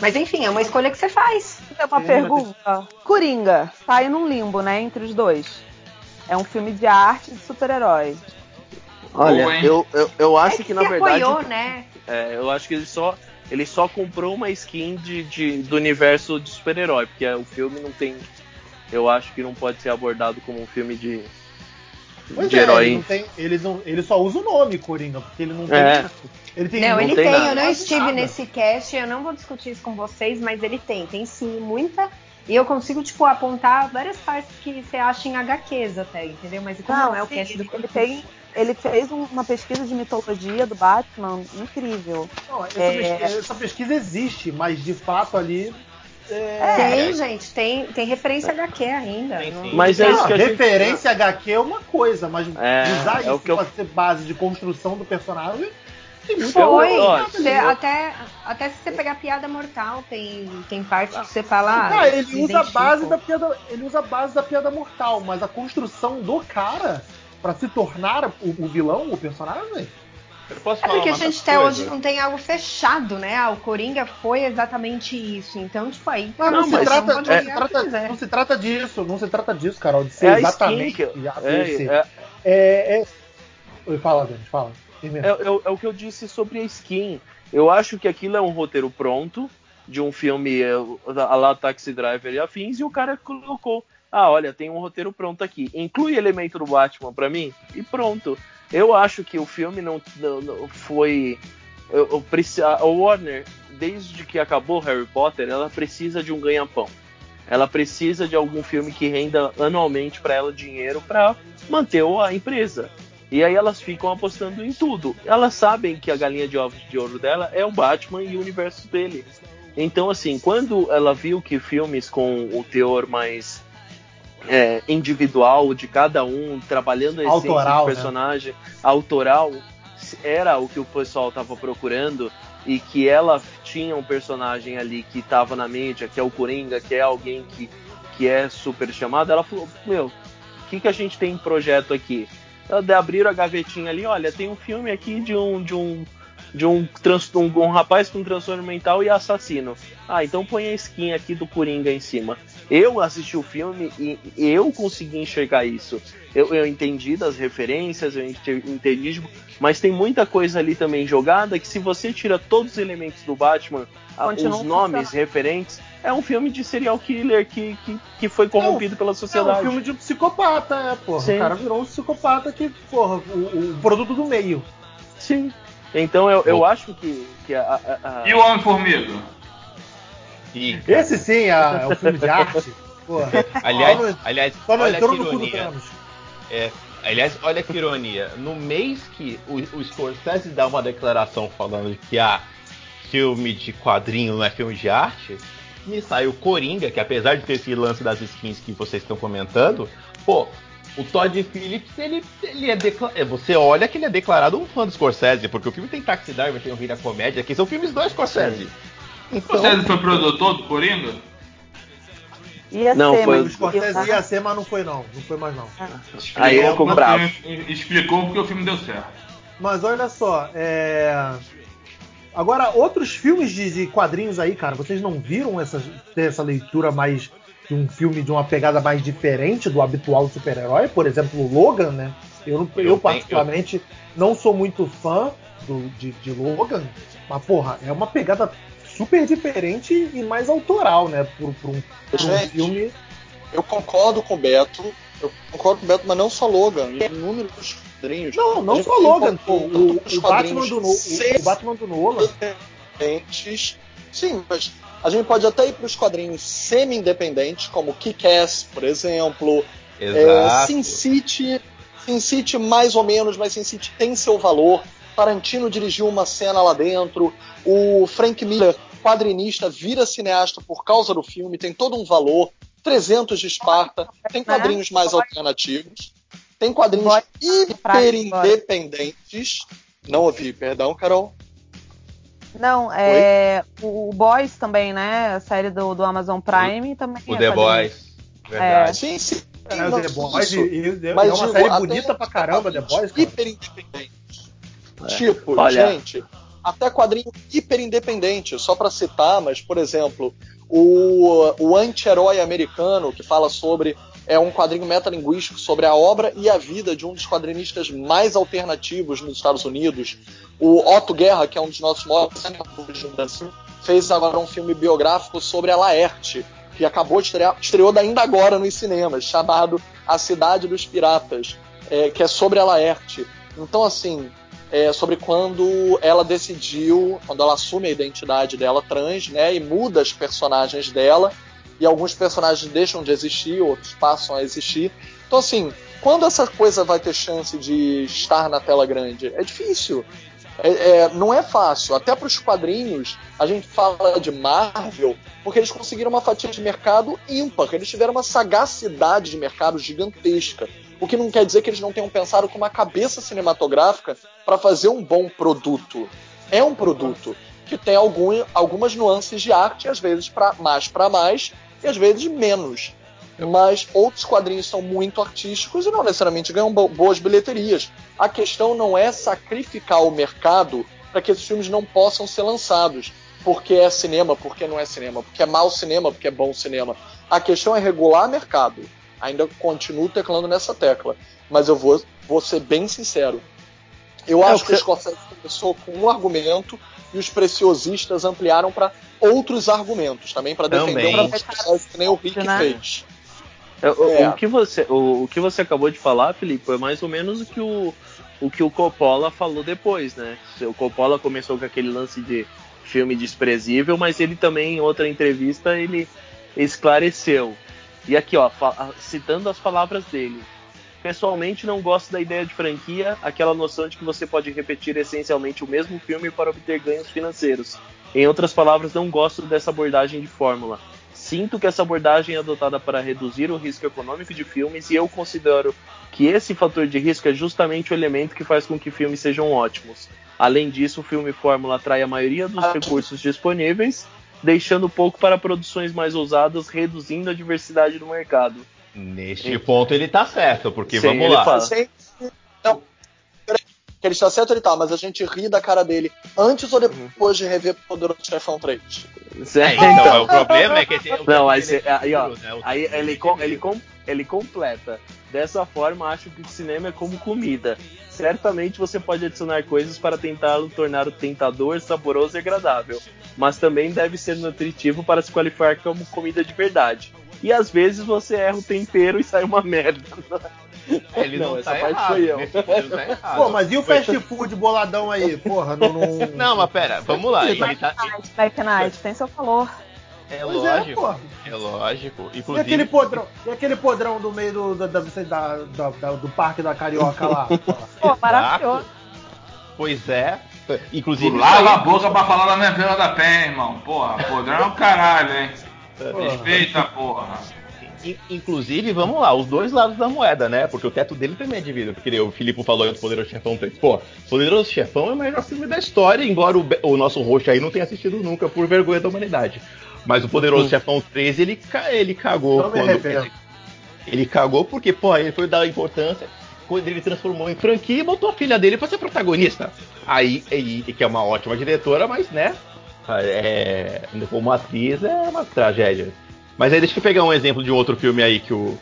Mas enfim, é uma escolha que você faz. É uma pergunta. Coringa, aí num limbo, né, entre os dois. É um filme de arte de super-herói. Olha, eu, eu, eu acho é que, que na verdade. apoiou, né? É, eu acho que ele só, ele só comprou uma skin de, de- do universo de super-herói, porque o filme não tem. Eu acho que não pode ser abordado como um filme de, Pois de é, herói. ele, não tem, ele, não, ele só usa o nome Coringa, porque ele não tem. É. Ele tem Não, não ele tem nada. eu não estive nada. nesse cast, eu não vou discutir isso com vocês, mas ele tem, tem sim, muita. E eu consigo, tipo, apontar várias partes que você acha em HQs até, entendeu? Mas como não, é o sim, cast do ele, ele tem, ele fez um- uma pesquisa de mitologia do Batman incrível. Não, essa, É. pesquisa, essa pesquisa existe, mas de fato ali. É, Tem, gente, tem, tem referência HQ ainda. Não- sim. Mas é Não, isso que a gente- referência HQ é uma coisa, mas É, usar é isso que eu- pra ser base de construção do personagem Foi, Eu- ó, Você- eu- até, até se você pegar piada mortal, tem, tem partes que você fala. Ah, ele se usa a base da piada, ele usa a base da piada mortal, mas a construção do cara pra se tornar o, o vilão, o personagem, É falar porque a gente coisa? até hoje não tem algo fechado, né? Ah, o Coringa foi exatamente isso. Então, tipo, aí. Não, Não, se trata, não, que trata, não se trata disso, não se trata disso, Carol, de ser É a skin exatamente que eu- é, é, É, é... Oi, fala, Denis, fala. É, é o- é o que eu disse sobre a skin. Eu acho que aquilo é um roteiro pronto de um filme é, a lá Taxi Driver e afins, e o cara colocou: ah, olha, tem um roteiro pronto aqui. Inclui elemento do Batman pra mim e pronto. Eu acho que o filme não, não- não foi. eu- eu a Warner, desde que acabou Harry Potter, ela precisa de um ganha-pão. Ela precisa de algum filme que renda anualmente pra ela dinheiro pra manter a empresa. E aí elas ficam apostando em tudo. Elas sabem que a galinha de ovos de ouro dela é o Batman e o universo dele. Então, assim, quando ela viu que filmes com o teor mais é, individual de cada um, trabalhando a essência Autoral, do né? personagem, autoral, era o que o pessoal estava procurando e que ela tinha um personagem ali que estava na mídia, que é o Coringa, que é alguém que, que é super chamado, ela falou, meu, o que, que a gente tem em projeto aqui? Ela abriram a gavetinha ali, olha, tem um filme aqui de um de um de um, trans, um, um rapaz com transtorno mental e assassino. Ah, então põe a skin aqui do Coringa em cima. Eu assisti o filme e eu consegui enxergar isso. Eu, eu entendi das referências, eu ente- entendi, mas tem muita coisa ali também jogada que se você tira todos os elementos do Batman, Continua os nomes referentes, é um filme de serial killer que, que, que foi corrompido pela É sociedade. um filme de um psicopata, é, porra. Sim. O cara virou um psicopata que, porra, o, o produto do meio. Sim. Então eu, eu acho que, que a, a- a- E o Homem-Formiga? Ih, Esse sim é, é um filme de arte. Porra. aliás, aliás, não olha que ironia. É, aliás, olha que ironia. No mês que o, o Scorsese dá uma declaração falando que a filme de quadrinho não é filme de arte, me sai o Coringa, que apesar de ter esse lance das skins que vocês estão comentando, pô, o Todd Phillips, ele, ele é declarado. Você olha que ele é declarado um fã do Scorsese, porque o filme tem Taxi Driver, tem o Rei da Comédia, que são filmes do Scorsese. Então, Você foi produtor do Coringa? Ia Não, ser, foi- O mas Scorsese ia ser, mas não foi não. Não foi mais não. Aí eu Explicou fico bravo. Explicou porque o filme deu certo. Mas olha só, é... Agora, outros filmes de, de quadrinhos aí, cara, vocês não viram essa, ter essa leitura mais de um filme de uma pegada mais diferente do habitual super-herói? Por exemplo, o Logan, né? Eu, eu, Eu particularmente, não sou muito fã do, de, de Logan, mas, porra, é uma pegada super diferente e mais autoral, né? Por, por um, por um Gente. filme. Eu concordo com o Beto, eu concordo com o Beto, mas não só Logan. Em inúmeros quadrinhos. Não, não só Logan. O, o, Batman quadrinhos do, no- o, o Batman do Nolan. Sim, mas a gente pode até ir para os quadrinhos semi-independentes, como Kick-Ass, por exemplo. É, Exato. Sin City, Sin City mais ou menos, mas Sin City tem seu valor. Tarantino dirigiu uma cena lá dentro. O Frank Miller, quadrinista, vira cineasta por causa do filme, tem todo um valor. 300 de Esparta, tem quadrinhos mais alternativos. Tem quadrinhos hiper independentes. Não ouvi, perdão, Carol. Não, é. O, o Boys também, né? A série do, do Amazon Prime também. O é The. Boys. Verdade. Sim, sim. É, não, The Boys, e- e- é Mas uma digo, série bonita pra caramba, The Boys, cara. Hiper independente. Tipo, Olha. gente, até quadrinho hiper independente, só pra citar, mas, por exemplo, o, o anti-herói americano, que fala sobre. É um quadrinho metalinguístico sobre a obra e a vida de um dos quadrinistas mais alternativos nos Estados Unidos. O Otto Guerra, que é um dos nossos maiores do Brasil, fez agora um filme biográfico sobre a Laerte, que acabou de estrear, estreou ainda agora nos cinemas, chamado A Cidade dos Piratas, é, que é sobre a Laerte. Então, assim, é sobre quando ela decidiu, quando ela assume a identidade dela trans, né, e muda os personagens dela, e alguns personagens deixam de existir, outros passam a existir. Então, assim, quando essa coisa vai ter chance de estar na tela grande? É difícil. É, é, não é fácil. Até para os quadrinhos, a gente fala de Marvel porque eles conseguiram uma fatia de mercado ímpar. Eles tiveram uma sagacidade de mercado gigantesca. O que não quer dizer que eles não tenham pensado com uma cabeça cinematográfica para fazer um bom produto. É um produto que tem algum, algumas nuances de arte, às vezes para mais para mais e às vezes menos. Mas outros quadrinhos são muito artísticos e não necessariamente ganham bo- boas bilheterias. A questão não é sacrificar o mercado para que esses filmes não possam ser lançados. Porque é cinema, porque não é cinema, porque é mau cinema, porque é bom cinema. A questão é regular mercado. Ainda continuo teclando nessa tecla. Mas eu vou, vou ser bem sincero. Eu É, acho o que o Scorsese começou com um argumento e os preciosistas ampliaram para outros argumentos também, para defender Também. um Scorsese que nem o Rick Né? fez. O, É. o que você, o, o que você acabou de falar, Felipe, é mais ou menos o que o, o que o Coppola falou depois, né? O Coppola começou com aquele lance de filme desprezível, mas ele também, em outra entrevista, ele esclareceu. E aqui, ó, citando as palavras dele. Pessoalmente, não gosto da ideia de franquia, aquela noção de que você pode repetir essencialmente o mesmo filme para obter ganhos financeiros. Em outras palavras, não gosto dessa abordagem de fórmula. Sinto que essa abordagem é adotada para reduzir o risco econômico de filmes e eu considero que esse fator de risco é justamente o elemento que faz com que filmes sejam ótimos. Além disso, o filme fórmula atrai a maioria dos recursos disponíveis, deixando pouco para produções mais ousadas, reduzindo a diversidade do mercado. Neste ponto ele tá certo, porque Sim, vamos ele lá. fala. Gente, não, que ele está certo, ele tá, mas a gente ri da cara dele antes ou depois de rever Poderoso Chefão 3? É, então, o problema é que tem, Não, aí, ele é aí, ó, né? Aí ele, é com- ele, com- ele completa. Dessa forma, acho que o cinema é como comida. Certamente você pode adicionar coisas para tentá-lo tornar o tentador, saboroso e agradável, mas também deve ser nutritivo para se qualificar como comida de verdade. E às vezes você erra o tempero e sai uma merda. Ele não, Não, essa tá parte errado, foi eu. ele tá. Pô, mas e o fast food boladão aí? Porra, não. Não, Não, mas pera, vamos lá. Ele tá, Black Knight tem seu valor. É Pois é, lógico, porra. é lógico. E aquele Inclusive, podrão, e aquele podrão do meio do, da, da- da- da- da- do parque da Carioca lá? Pô, maravilhoso. pois é. Inclusive, Lava aí- a boca pra falar da minha vela da pé, irmão. Porra, podrão é o caralho, hein? Porra. Respeita, porra. In- Inclusive, vamos lá, os dois lados da moeda, né? Porque o teto dele também é de vidro. Porque o Filipe falou do Poderoso Chefão 3. Pô, Poderoso Chefão é o melhor filme da história, embora o, o nosso roxo aí não tenha assistido nunca por vergonha da humanidade. Mas o Poderoso Chefão 3, ele, ele cagou Não quando. arrependo. Ele cagou porque, pô, ele foi dar importância quando ele transformou em franquia e botou a filha dele pra ser protagonista. Aí, e, e que é uma ótima diretora, mas, né? É, como atriz é uma tragédia. Mas aí deixa eu pegar um exemplo de um outro filme aí que o.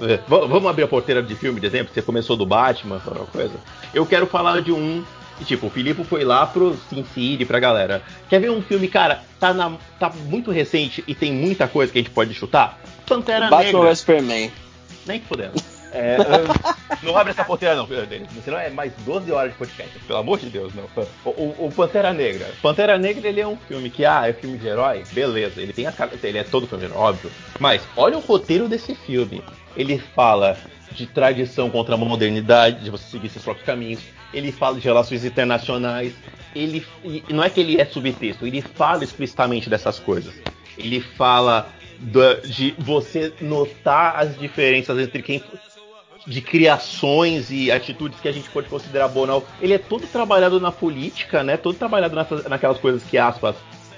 é, vamos abrir a porteira de filme de exemplo? Você começou do Batman, alguma coisa? Eu quero falar de um. Que, tipo, o Filipe foi lá pro Sin City, pra galera. Quer ver um filme, cara, tá, na, tá muito recente e tem muita coisa que a gente pode chutar? Pantera Batman Negra. vs Superman. Nem que fudendo. É, não abre essa porteira não, Denis. Senão é mais 12 horas de podcast. Pelo amor de Deus, não. O, o- o Pantera Negra. Pantera Negra, ele é um filme que, ah, é filme de herói? Beleza. Ele tem as Ele é todo filme de herói, óbvio. Mas olha o roteiro desse filme. Ele fala de tradição contra a modernidade, de você seguir seus próprios caminhos. Ele fala de relações internacionais. Ele, não é que ele é subtexto, ele fala explicitamente dessas coisas. Ele fala da- de você notar as diferenças entre quem de criações e atitudes que a gente pode considerar boa ou não. Ele é todo trabalhado na política, né? Todo trabalhado nessas, naquelas coisas que aspas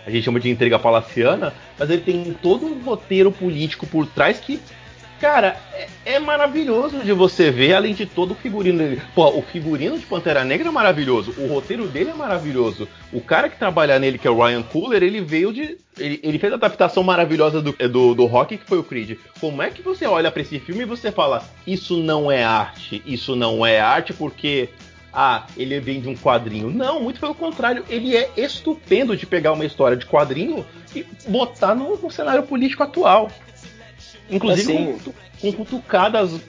a gente chama de intriga palaciana, mas ele tem todo um roteiro político por trás que Cara, é, é maravilhoso de você ver, além de todo o figurino dele. Pô, o figurino de Pantera Negra é maravilhoso, o roteiro dele é maravilhoso. O cara que trabalha nele, que é o Ryan Coogler, ele veio de. Ele, ele fez a adaptação maravilhosa do, do, do rock, que foi o Creed. Como é que você olha pra esse filme e você fala, isso não é arte, isso não é arte porque. Ah, ele vem de um quadrinho. Não, muito pelo contrário, ele é estupendo de pegar uma história de quadrinho e botar no, no cenário político atual. Inclusive Assim- com, com cutucadas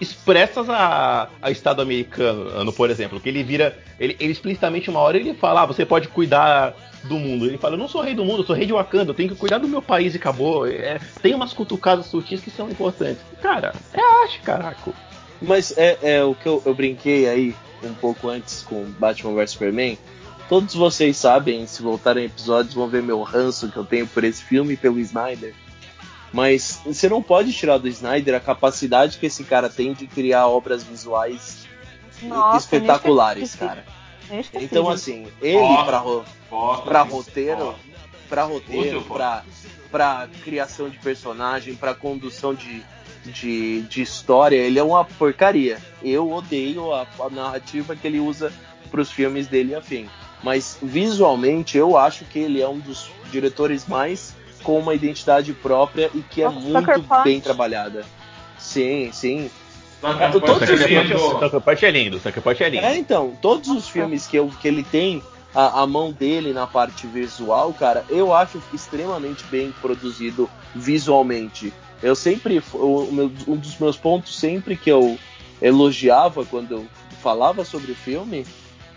expressas a, a Estado americano, ano, por exemplo, que ele vira, ele, ele explicitamente uma hora ele fala, ah, você pode cuidar do mundo. Ele fala, eu não sou rei do mundo, eu sou rei de Wakanda, eu tenho que cuidar do meu país e acabou. É, tem umas cutucadas sutis que são importantes. Cara, é arte, caraca. Mas é, é o que eu, eu brinquei aí um pouco antes com Batman vs Superman. Todos vocês sabem, se voltarem episódios, vão ver meu ranço que eu tenho por esse filme e pelo Snyder. Mas você não pode tirar do Snyder a capacidade que esse cara tem de criar obras visuais Nossa, espetaculares, cara. Então, assim, ele ro- pra sim, roteiro, pra roteiro, pra, pra criação de personagem, pra condução de, de, de história, ele é uma porcaria. Eu odeio a, a narrativa que ele usa pros filmes dele e afim. Mas visualmente eu acho que ele é um dos diretores mais com uma identidade própria e que é Nossa, Sucker muito Punch. bem trabalhada. Sim, sim. É lindo. Sucker Punch é lindo, Sucker Punch é lindo. É, então, todos os filmes que, eu, que ele tem a, a mão dele na parte visual, cara, eu acho extremamente bem produzido visualmente. Eu sempre, o meu- um dos meus pontos sempre que eu elogiava quando eu falava sobre o filme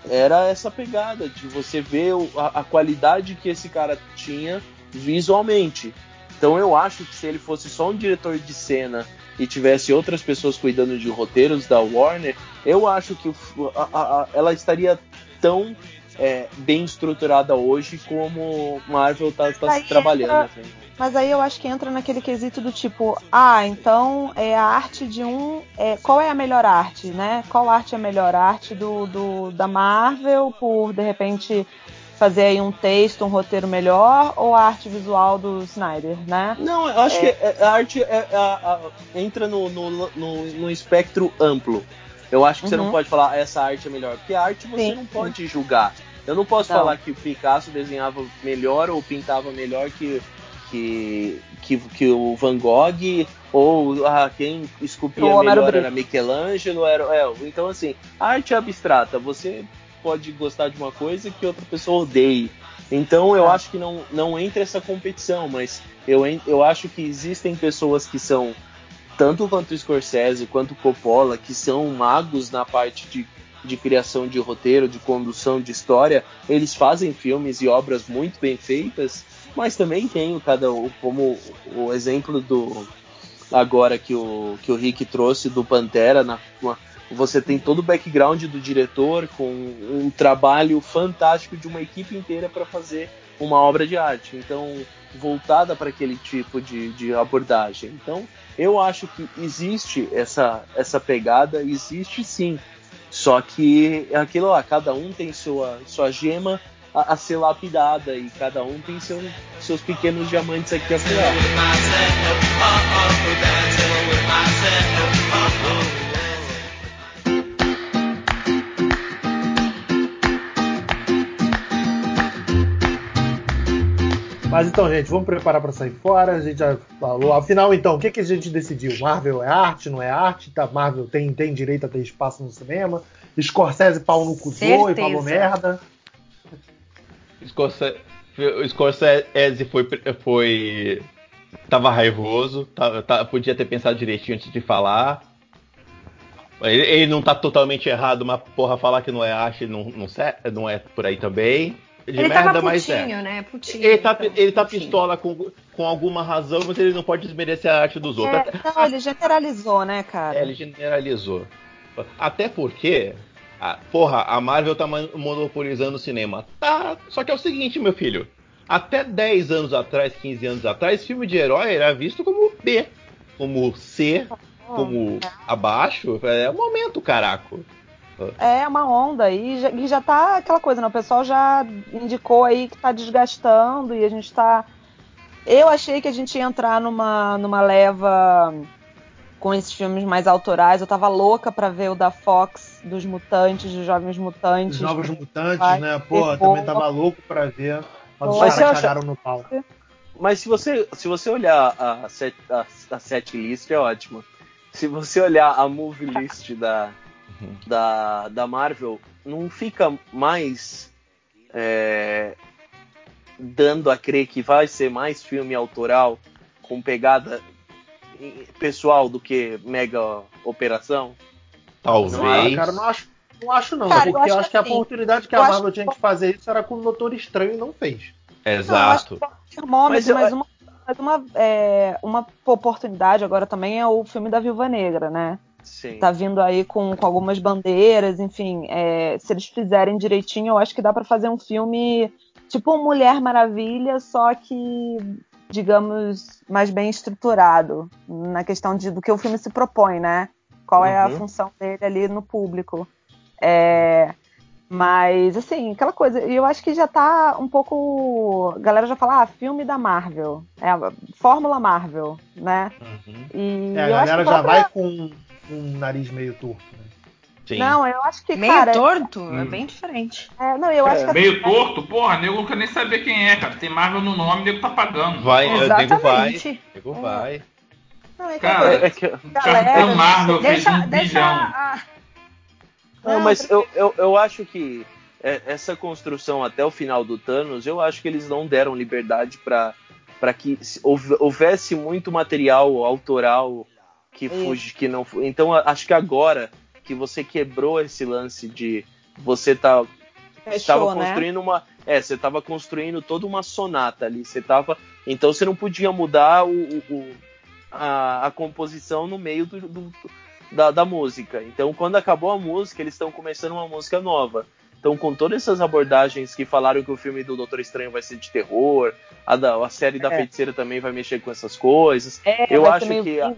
era essa pegada de você ver a, a qualidade que esse cara tinha visualmente. Então eu acho que se ele fosse só um diretor de cena e tivesse outras pessoas cuidando de roteiros da Warner, eu acho que a- a- a- ela estaria tão é, bem estruturada hoje como Marvel tá, tá Aí trabalhando. entra- assim. Mas aí eu acho que entra naquele quesito do tipo, ah, então é a arte de um. é, qual é a melhor arte, né? Qual arte é a melhor arte do, do- da Marvel por de repente fazer aí um texto, um roteiro melhor, ou a arte visual do Snyder, né? Não, eu acho que é- a arte é- a- a- entra no, no, no, no espectro amplo. Eu acho que você não Uhum. pode falar essa arte é melhor, porque a arte você Sim, não pode julgar. Eu não posso Não. falar que o Picasso desenhava melhor ou pintava melhor que, que, que, que o Van Gogh, ou ah, quem esculpia melhor era Michelangelo. Era, é, então, assim, a arte é abstrata. Você pode gostar de uma coisa que outra pessoa odeie. Então eu Tá. acho que não, não entra essa competição, mas eu, eu acho que existem pessoas que são, tanto quanto o Scorsese quanto o Coppola, que são magos na parte de, de criação de roteiro, de condução de história. Eles fazem filmes e obras muito bem feitas, mas também tem o cada um, como o exemplo do agora que o, que o Rick trouxe do Pantera na, uma- você tem todo o background do diretor com um trabalho fantástico de uma equipe inteira para fazer uma obra de arte. Então, voltada para aquele tipo de, de abordagem. Então, eu acho que existe essa, essa pegada, existe sim. Só que é aquilo lá, cada um tem sua, sua gema a, a ser lapidada e cada um tem seu, seus pequenos diamantes aqui a afiar. Mas então, gente, vamos preparar para sair fora. A gente já falou. Afinal, então, o que, que a gente decidiu? Marvel é arte, não é arte? Tá, Marvel tem, tem direito a ter espaço no cinema. Scorsese pau no cu e falou merda. Scorsese, o Scorsese foi, foi. tava raivoso, tava- tá- podia ter pensado direitinho antes de falar. Ele, ele não tá totalmente errado, mas porra, falar que não é arte não, não, se- não é por aí também. De Ele merda, tava mas é. né? Putinho. Ele tá, então, ele tá pistola com, com alguma razão, mas ele não pode desmerecer a arte dos outros. É, não, ele generalizou, né, cara? É, ele generalizou. Até porque, a, porra, a Marvel tá monopolizando o cinema. Tá, só que é o seguinte, meu filho. Até 10 anos atrás, 15 anos atrás, filme de herói era visto como B, como C, como abaixo. É o momento, caraco. É uma onda e já, e já tá aquela coisa, né? O pessoal já indicou aí que tá desgastando e a gente tá. Eu achei que a gente ia entrar numa, numa leva com esses filmes mais autorais. Eu tava louca pra ver o da Fox, dos mutantes, dos jovens mutantes. Os Novos Mutantes, Vai né? Pô, também tava louco pra ver. Mas os caras eu acho- cagaram no pau. Mas se você, se você olhar a set, a, a set list, é ótimo. Se você olhar a movie list da, da, da Marvel, não fica mais é, dando a crer que vai ser mais filme autoral com pegada pessoal do que mega operação? Talvez. Ah, cara, não acho, não acho não, Cara, porque eu acho acho que a assim, oportunidade que eu a acho Marvel que- tinha que fazer isso era com o Doutor Estranho e não fez. Exato. termômetro, Mas eu- mas uma, mas uma, é, uma oportunidade agora também é o filme da Viúva Negra, né? Sim. Tá vindo aí com, com algumas bandeiras, enfim. é, se eles fizerem direitinho, eu acho que dá pra fazer um filme tipo Mulher Maravilha, só que, digamos, mais bem estruturado na questão de, do que o filme se propõe, né? Qual é a Uhum. função dele ali no público. É, mas, assim, aquela coisa, e eu acho que já tá um pouco. A galera já fala, ah, filme da Marvel. É, a Fórmula Marvel, né? Uhum. E É, a eu acho galera que já própria- vai com um nariz meio torto. Né? Sim. Não, eu acho que, Meio cara. torto, é Hum. bem diferente. é, não, eu acho que Meio torto, porra, nego quer nem saber quem é, cara. Tem Marvel no nome, nego tá pagando. Vai, o nego vai. Nego vai. Não, é Cara, É que- Galera, Marvel fez Deixa, um deixa bilhão. a- Não, Não, mas eu, eu, eu acho que é, essa construção até o final do Thanos, eu acho que eles não deram liberdade para para que se- houve- houvesse muito material autoral que fuge, que não. Então acho que agora que você quebrou esse lance de você tá estava né? construindo uma, é, você estava construindo toda uma sonata ali, você tava, então você não podia mudar o, o- o- a, a composição no meio do, do- da, da música. Então quando acabou a música, eles estão começando uma música nova. Então com todas essas abordagens que falaram que o filme do Doutor Estranho vai ser de terror, a, da, a série da É. Feiticeira também vai mexer com essas coisas. É, eu acho que a-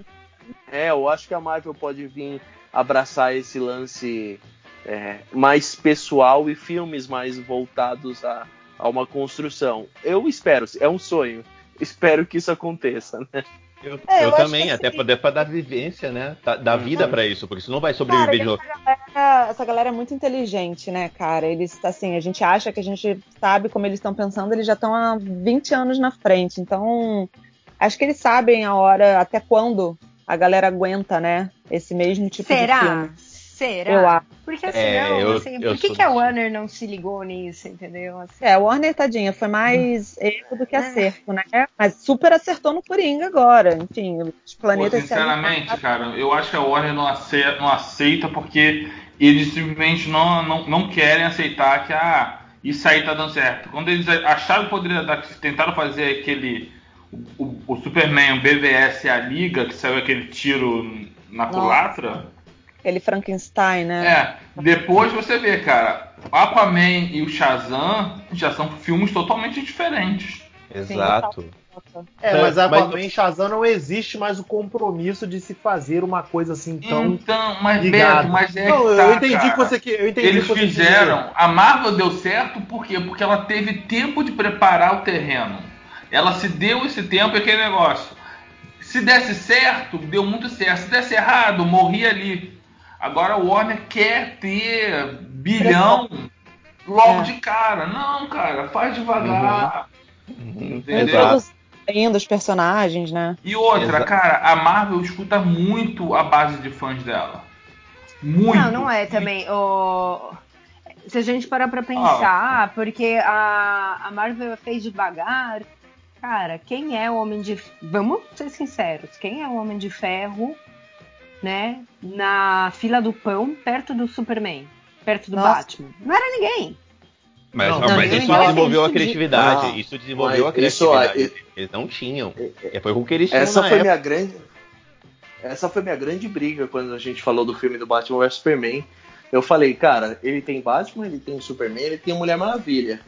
é, eu acho que a Marvel pode vir abraçar esse lance é, mais pessoal e filmes mais voltados a, a uma construção. Eu espero, é um sonho. Espero que isso aconteça, né? Eu, É, eu eu também, até assim- pra, pra dar vivência, né? Da, dar Uhum. vida pra isso, porque isso não vai Cara, sobreviver de e novo. essa galera, essa galera é muito inteligente, né, cara? Eles, assim, a gente acha que a gente sabe como eles estão pensando, eles já estão há 20 anos na frente. Então, acho que eles sabem a hora, até quando a galera aguenta, né? Esse mesmo tipo de Será? filme. Será? Eu acho. Porque É, senão, eu- assim, eu por que, sou que a assim. Warner não se ligou nisso, entendeu? Assim, É, o Warner, tadinha, foi mais erro do que É. acerto, né? Mas super acertou no Coringa agora. Enfim, os Pô, planetas se sinceramente, cara, eu acho que a Warner não aceita, não aceita porque eles simplesmente não, não, não querem aceitar que ah, isso aí tá dando certo. Quando eles acharam que poderia dar, tentaram fazer aquele. O, o- Superman, o BVS e a Liga, que saiu aquele tiro na Nossa. culatra. aquele Frankenstein, né? É, depois você vê, cara, Aquaman e o Shazam já são filmes totalmente diferentes. Exato. É, mas Aquaman e Shazam não existe mais o compromisso de se fazer uma coisa assim tão Então, mas ligado. Beto, mas é não, que eu tá, entendi cara. que você que eu entendi Eles que você fizeram. A Marvel deu certo por quê? Porque ela teve tempo de preparar o terreno. Ela se deu esse tempo e aquele negócio. Se desse certo, deu muito certo. Se desse errado, morria ali. Agora o Warner quer ter bilhão logo É. de cara. Não, cara, faz devagar. Entendeu? Introduzindo ainda os personagens, né? E outra, Exa- cara, a Marvel escuta muito a base de fãs dela. Muito. Não, não é também. o- Se a gente parar pra pensar, porque a, a Marvel fez devagar, cara, quem é o Homem de Vamos ser sinceros, quem é o Homem de Ferro né, na fila do pão, perto do Superman, perto do Nossa. Batman. Não era ninguém. Mas, Não, mas não, isso desenvolveu a criatividade. Ah, isso desenvolveu a mas isso, criatividade. Eles não tinham. É, Foi o que eles tinham Essa na foi época. minha grande. Essa foi minha grande briga quando a gente falou do filme do Batman vs Superman. Eu falei, cara, ele tem Batman, ele tem o Superman, ele tem a Mulher Maravilha.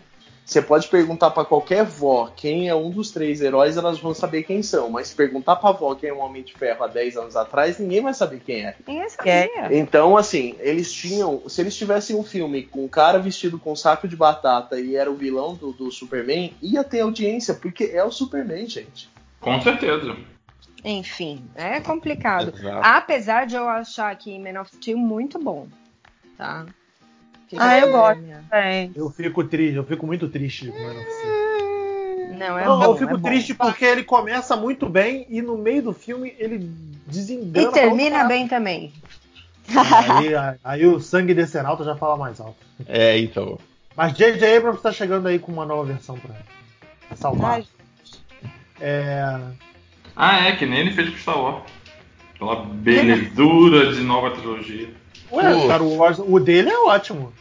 Você pode perguntar pra qualquer vó quem é um dos três heróis, elas vão saber quem são. Mas se perguntar pra vó quem é um Homem de Ferro há 10 anos atrás, ninguém vai saber quem é. Ninguém sabia. Então, assim, eles tinham. Se eles tivessem um filme com um cara vestido com um saco de batata e era o vilão do, do Superman, ia ter audiência, porque é o Superman, gente. Com certeza. Enfim, é complicado. Exato. Apesar de eu achar que Man of Steel muito bom, tá? Ah, eu gosto. Bem. Eu fico triste, eu fico muito triste com o Man of Steel. Não, é Não, bom, eu fico é bom. triste porque ele começa muito bem e no meio do filme ele desengana. E termina bem também. Aí, aí, aí o sangue descer alto já fala mais alto. É, então. Mas J.J. Abrams tá chegando aí com uma nova versão pra, pra salvar. Ai, É, Ah, é, que nem ele fez com Star Wars. Aquela belezura de nova trilogia. Ué, Pô. Star Wars, o dele é ótimo.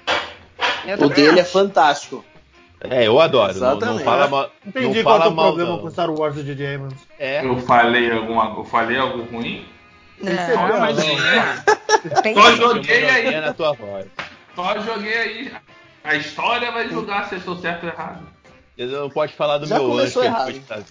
O dele é fantástico. É, eu adoro. Não, não Exatamente. fala mal. Entendi não qual é fala o mal, problema não. com Star Wars do J.J. Abrams. É. Eu falei alguma. Eu falei algo ruim? Não, mas não. Tem Só joguei aí. na tua voz. Só joguei aí. A história vai julgar se eu sou certo ou errado. Você não pode falar do Já meu que errado. ele Unidos.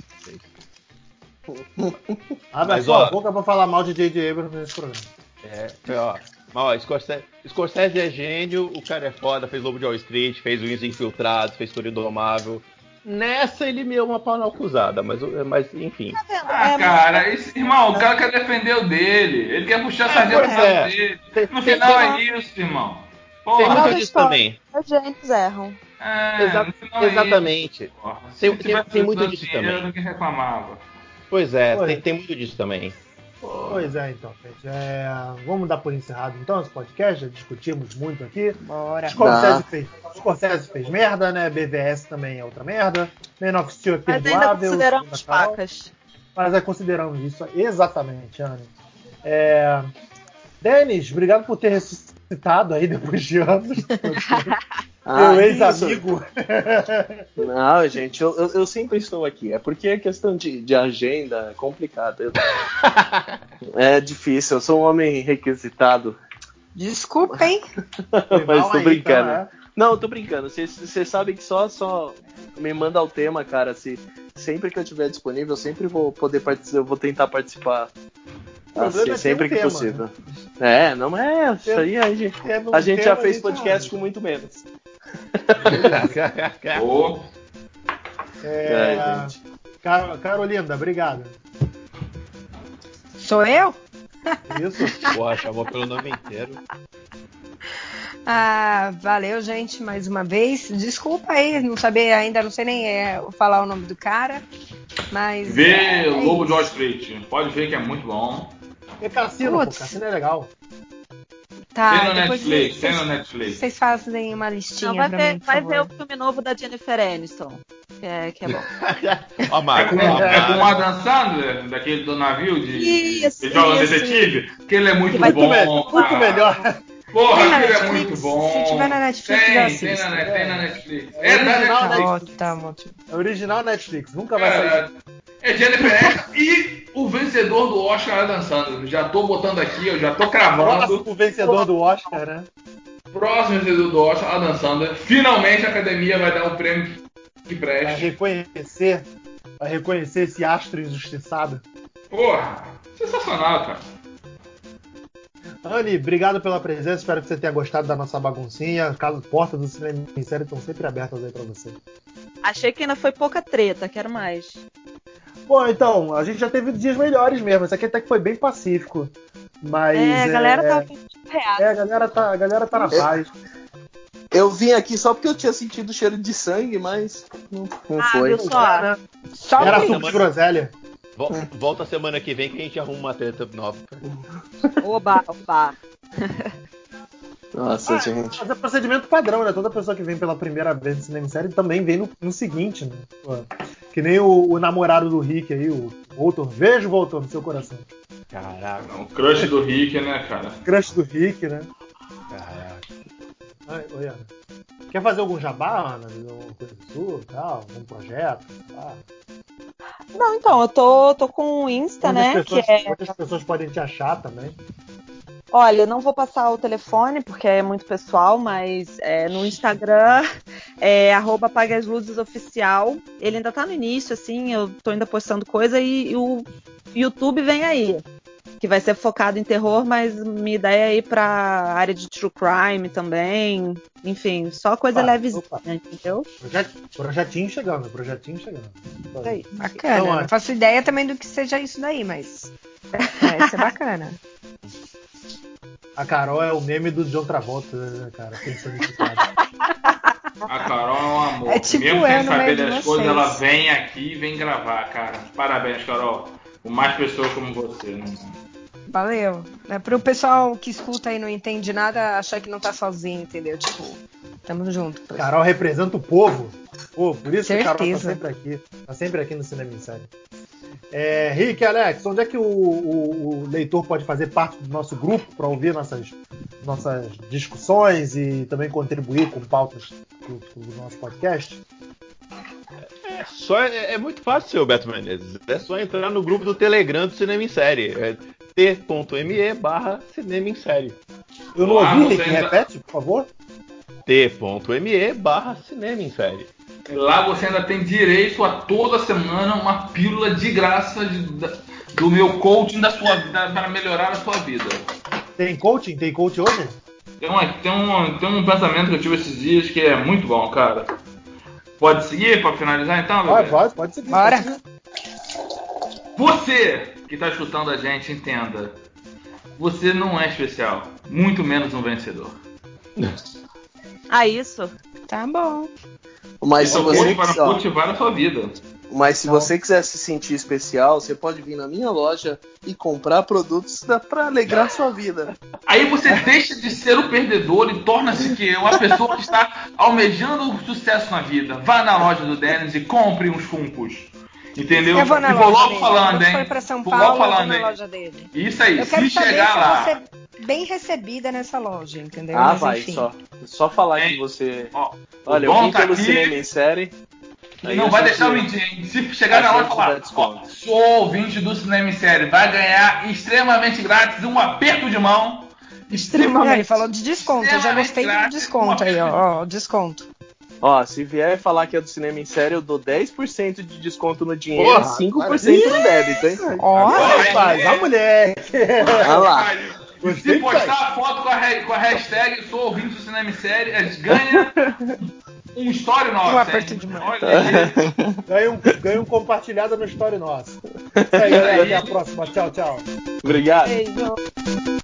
Abre a Mas, sua ó- boca pra falar mal de J.J. Abrams nesse programa. É, foi, ó. Mas, ó, Scorsese, Scorsese é gênio, o cara é foda, fez Lobo de Wall Street, fez Os Infiltrados, fez Tudo Indomável. Nessa ele me deu uma pau na acusada, mas, mas enfim. tá vendo? Ah, É, cara, esse, irmão, o cara quer defender o dele. Ele quer puxar a sardinha pro é. lado dele. Tem- No tem- final tem- é isso, irmão. Tem Porra. Nova muito disso também. Os gênios erram. É, Exa- é exatamente. isso. Se Tem- tem- tem muito disso também. Ninguém reclamava. Pois é, tem, tem muito disso também. Pois é, então, gente. É, vamos dar por encerrado então esse podcast. Já discutimos muito aqui. Bora. Scorsese fez, Scorsese fez merda, né? BVS também é outra merda. Man of Steel é Mas ainda perdoável. consideramos facas. Mas é considerando isso, exatamente, Anne. É... Denis, obrigado por ter ressuscitado aí depois de anos. Ah, Meu ex-amigo. Não, gente, eu, eu, eu sempre estou aqui. É porque a questão de, de agenda é complicada. Eu- é difícil, eu sou um homem requisitado. Desculpa, hein? Mas tô aí, brincando. então, é. Não, eu tô brincando. Vocês sabem que só, só me manda o tema, cara. Se, sempre que eu estiver disponível, eu sempre vou poder participar. Eu vou tentar participar. Assim, é sempre que tema, possível. É, não é. Isso aí a gente, a gente já fez gente, podcast ah, com muito menos. Ô, É, É. Car- Carolinda, obrigado. Sou eu? Isso. Porra, chamou pelo nome inteiro. Ah, valeu, gente, mais uma vez. Desculpa aí, não saber ainda, não sei nem é, falar o nome do cara. Mas. vê é, é Lobo de isso. Wall Street. Pode ver que é muito bom. E Cassino, pô. Cassino é legal. Tá, tem no Netflix, vocês, tem no Netflix. vocês fazem uma listinha Não, vai ver, mim, vai ver o filme novo da Jennifer Aniston. Que é, que é bom. Ó, É Marco. com, é com o Adam Sandler, daquele do navio de, Isso, de joga isso. detetive, que ele é muito Que bom. Muito, me- muito melhor. Porra, aquele é muito bom. Se tiver na Netflix, tem, eu tem na, tem na Netflix. É É da original, Netflix. né? Ótimo, ótimo. É original Netflix, nunca vai sair. É, Jennifer Aniston e o vencedor do Oscar Adam Sandler. Já tô botando aqui, eu já tô cravando. Próximo vencedor do Oscar, né? Próximo vencedor do Oscar, Adam Sandler. Finalmente a academia vai dar um prêmio que Vai preste. reconhecer, vai reconhecer esse astro injustiçado. Porra, sensacional, cara. Anne, obrigado pela presença. Espero que você tenha gostado da nossa baguncinha. As portas do cinema em série estão sempre abertas aí pra você. Achei que ainda foi pouca treta, quero mais. Bom, então, a gente já teve dias melhores mesmo. Esse aqui até que foi bem pacífico. Mas. é, a galera é, tá real. É, a galera tá, a galera tá na paz. Eu vim aqui só porque eu tinha sentido cheiro de sangue, mas não, não Ah, foi. viu só? Era, Só era suco de groselha. Vol- Volta semana que vem que a gente arruma uma treta nova. Oba, oba. Nossa, Ah, gente. Mas é procedimento padrão, né? Toda pessoa que vem pela primeira vez no cinema em série também vem no, no seguinte, né? Pô, que nem o, o namorado do Rick aí, o Voltor. Vejo, Voltor, no seu coração. Caraca. O crush do Rick, né, cara? Crush do Rick, né? Caraca. Ai, oi, Ana. Quer fazer algum jabá, Ana? Alguma coisa sua, tal? Algum projeto? Ah. Não, então, eu tô, tô com o Insta, Onde né? as pessoas, Que é onde as pessoas podem te achar também. Olha, eu não vou passar o telefone porque é muito pessoal, mas é, no Instagram é arroba Apague as Luzes Oficial. Ele ainda tá no início, assim, eu tô ainda postando coisa e, e o YouTube vem aí. Que vai ser focado em terror, mas minha ideia é ir pra área de true crime também. Enfim, só coisa Opa, levezinha, opa. entendeu? Projet, projetinho chegando, projetinho chegando. Isso aí. Bacana. Então, é. não faço ideia também do que seja isso daí, mas. Vai ser bacana. A Carol é o meme do John Travolta, né, cara? Personificado. A Carol é um amor. É tipo Mesmo sem saber das coisas, ela vem aqui e vem gravar, cara. Parabéns, Carol. Com mais pessoas como você. Né? Valeu. É pro pessoal que escuta e não entende nada achar que não tá sozinho, entendeu? Tipo, tamo junto. Carol representa o povo. Pô, por isso que a Carol tá Certeza. sempre aqui. Tá sempre aqui no Cinema em Série. É, Rick e Alex, onde é que o, o- o leitor pode fazer parte do nosso grupo para ouvir nossas, nossas discussões e também contribuir com pautas do, do nosso podcast? É, só, é, é muito fácil, seu Beto Menezes. É só entrar no grupo do Telegram do Cinema em Série. É t.me barra Cinema em Série. Eu não ouvi, Rick, repete, por favor. t.me barra Cinema em Série. Lá você ainda tem direito a toda semana uma pílula de graça de- da- do meu coaching da sua vida para melhorar a sua vida. Tem coaching? Tem coach hoje? Tem, uma, tem, um, tem um pensamento que eu tive esses dias que é muito bom, cara. Pode seguir para finalizar então, Pode, bebê? pode, pode seguir. Bora. Você que está escutando a gente, entenda. Você não é especial, muito menos um vencedor. Ah, isso? Tá bom. Mas se você é para quiser, ó, cultivar a sua vida. mas se você quiser se sentir especial, você pode vir na minha loja e comprar produtos da- pra alegrar sua vida. Aí você deixa de ser o perdedor e torna-se que uma pessoa que está almejando o sucesso na vida. Vá na loja do Dennis e compre uns funcos. Entendeu? Eu vou na e vou logo falando, hein? for pra São Vou logo eu vou falando, na hein? loja dele. Isso aí, Eu se chegar lá. ser bem recebida nessa loja, entendeu? Ah, Mas, vai, enfim. só. Só falar Hein? que você. Ó, Olha, o eu vim tá pelo aqui. cinema em série. Aí não vai deixar eu mentir, hein? Se chegar na hora e gente falar, ó, sou ouvinte do Cinema em Série, vai ganhar extremamente grátis um aperto de mão. Extremamente. Falou de desconto. Eu já gostei do desconto aí, ó. ó. Desconto. Ó, se vier falar que é do cinema em série, eu dou 10% de desconto no dinheiro Porra, e 5% no débito, hein? Ó, Agora, Rapaz, a moleque! Olha lá. Se postar a foto com a, com a hashtag sou ouvinte do Cinema em Série, a gente ganha um story nosso. Um aperto de mão. Olha. Ganha um, ganha um compartilhado no Story nosso. Isso aí, galera. Até a próxima. Tchau, tchau. Obrigado. Beijo.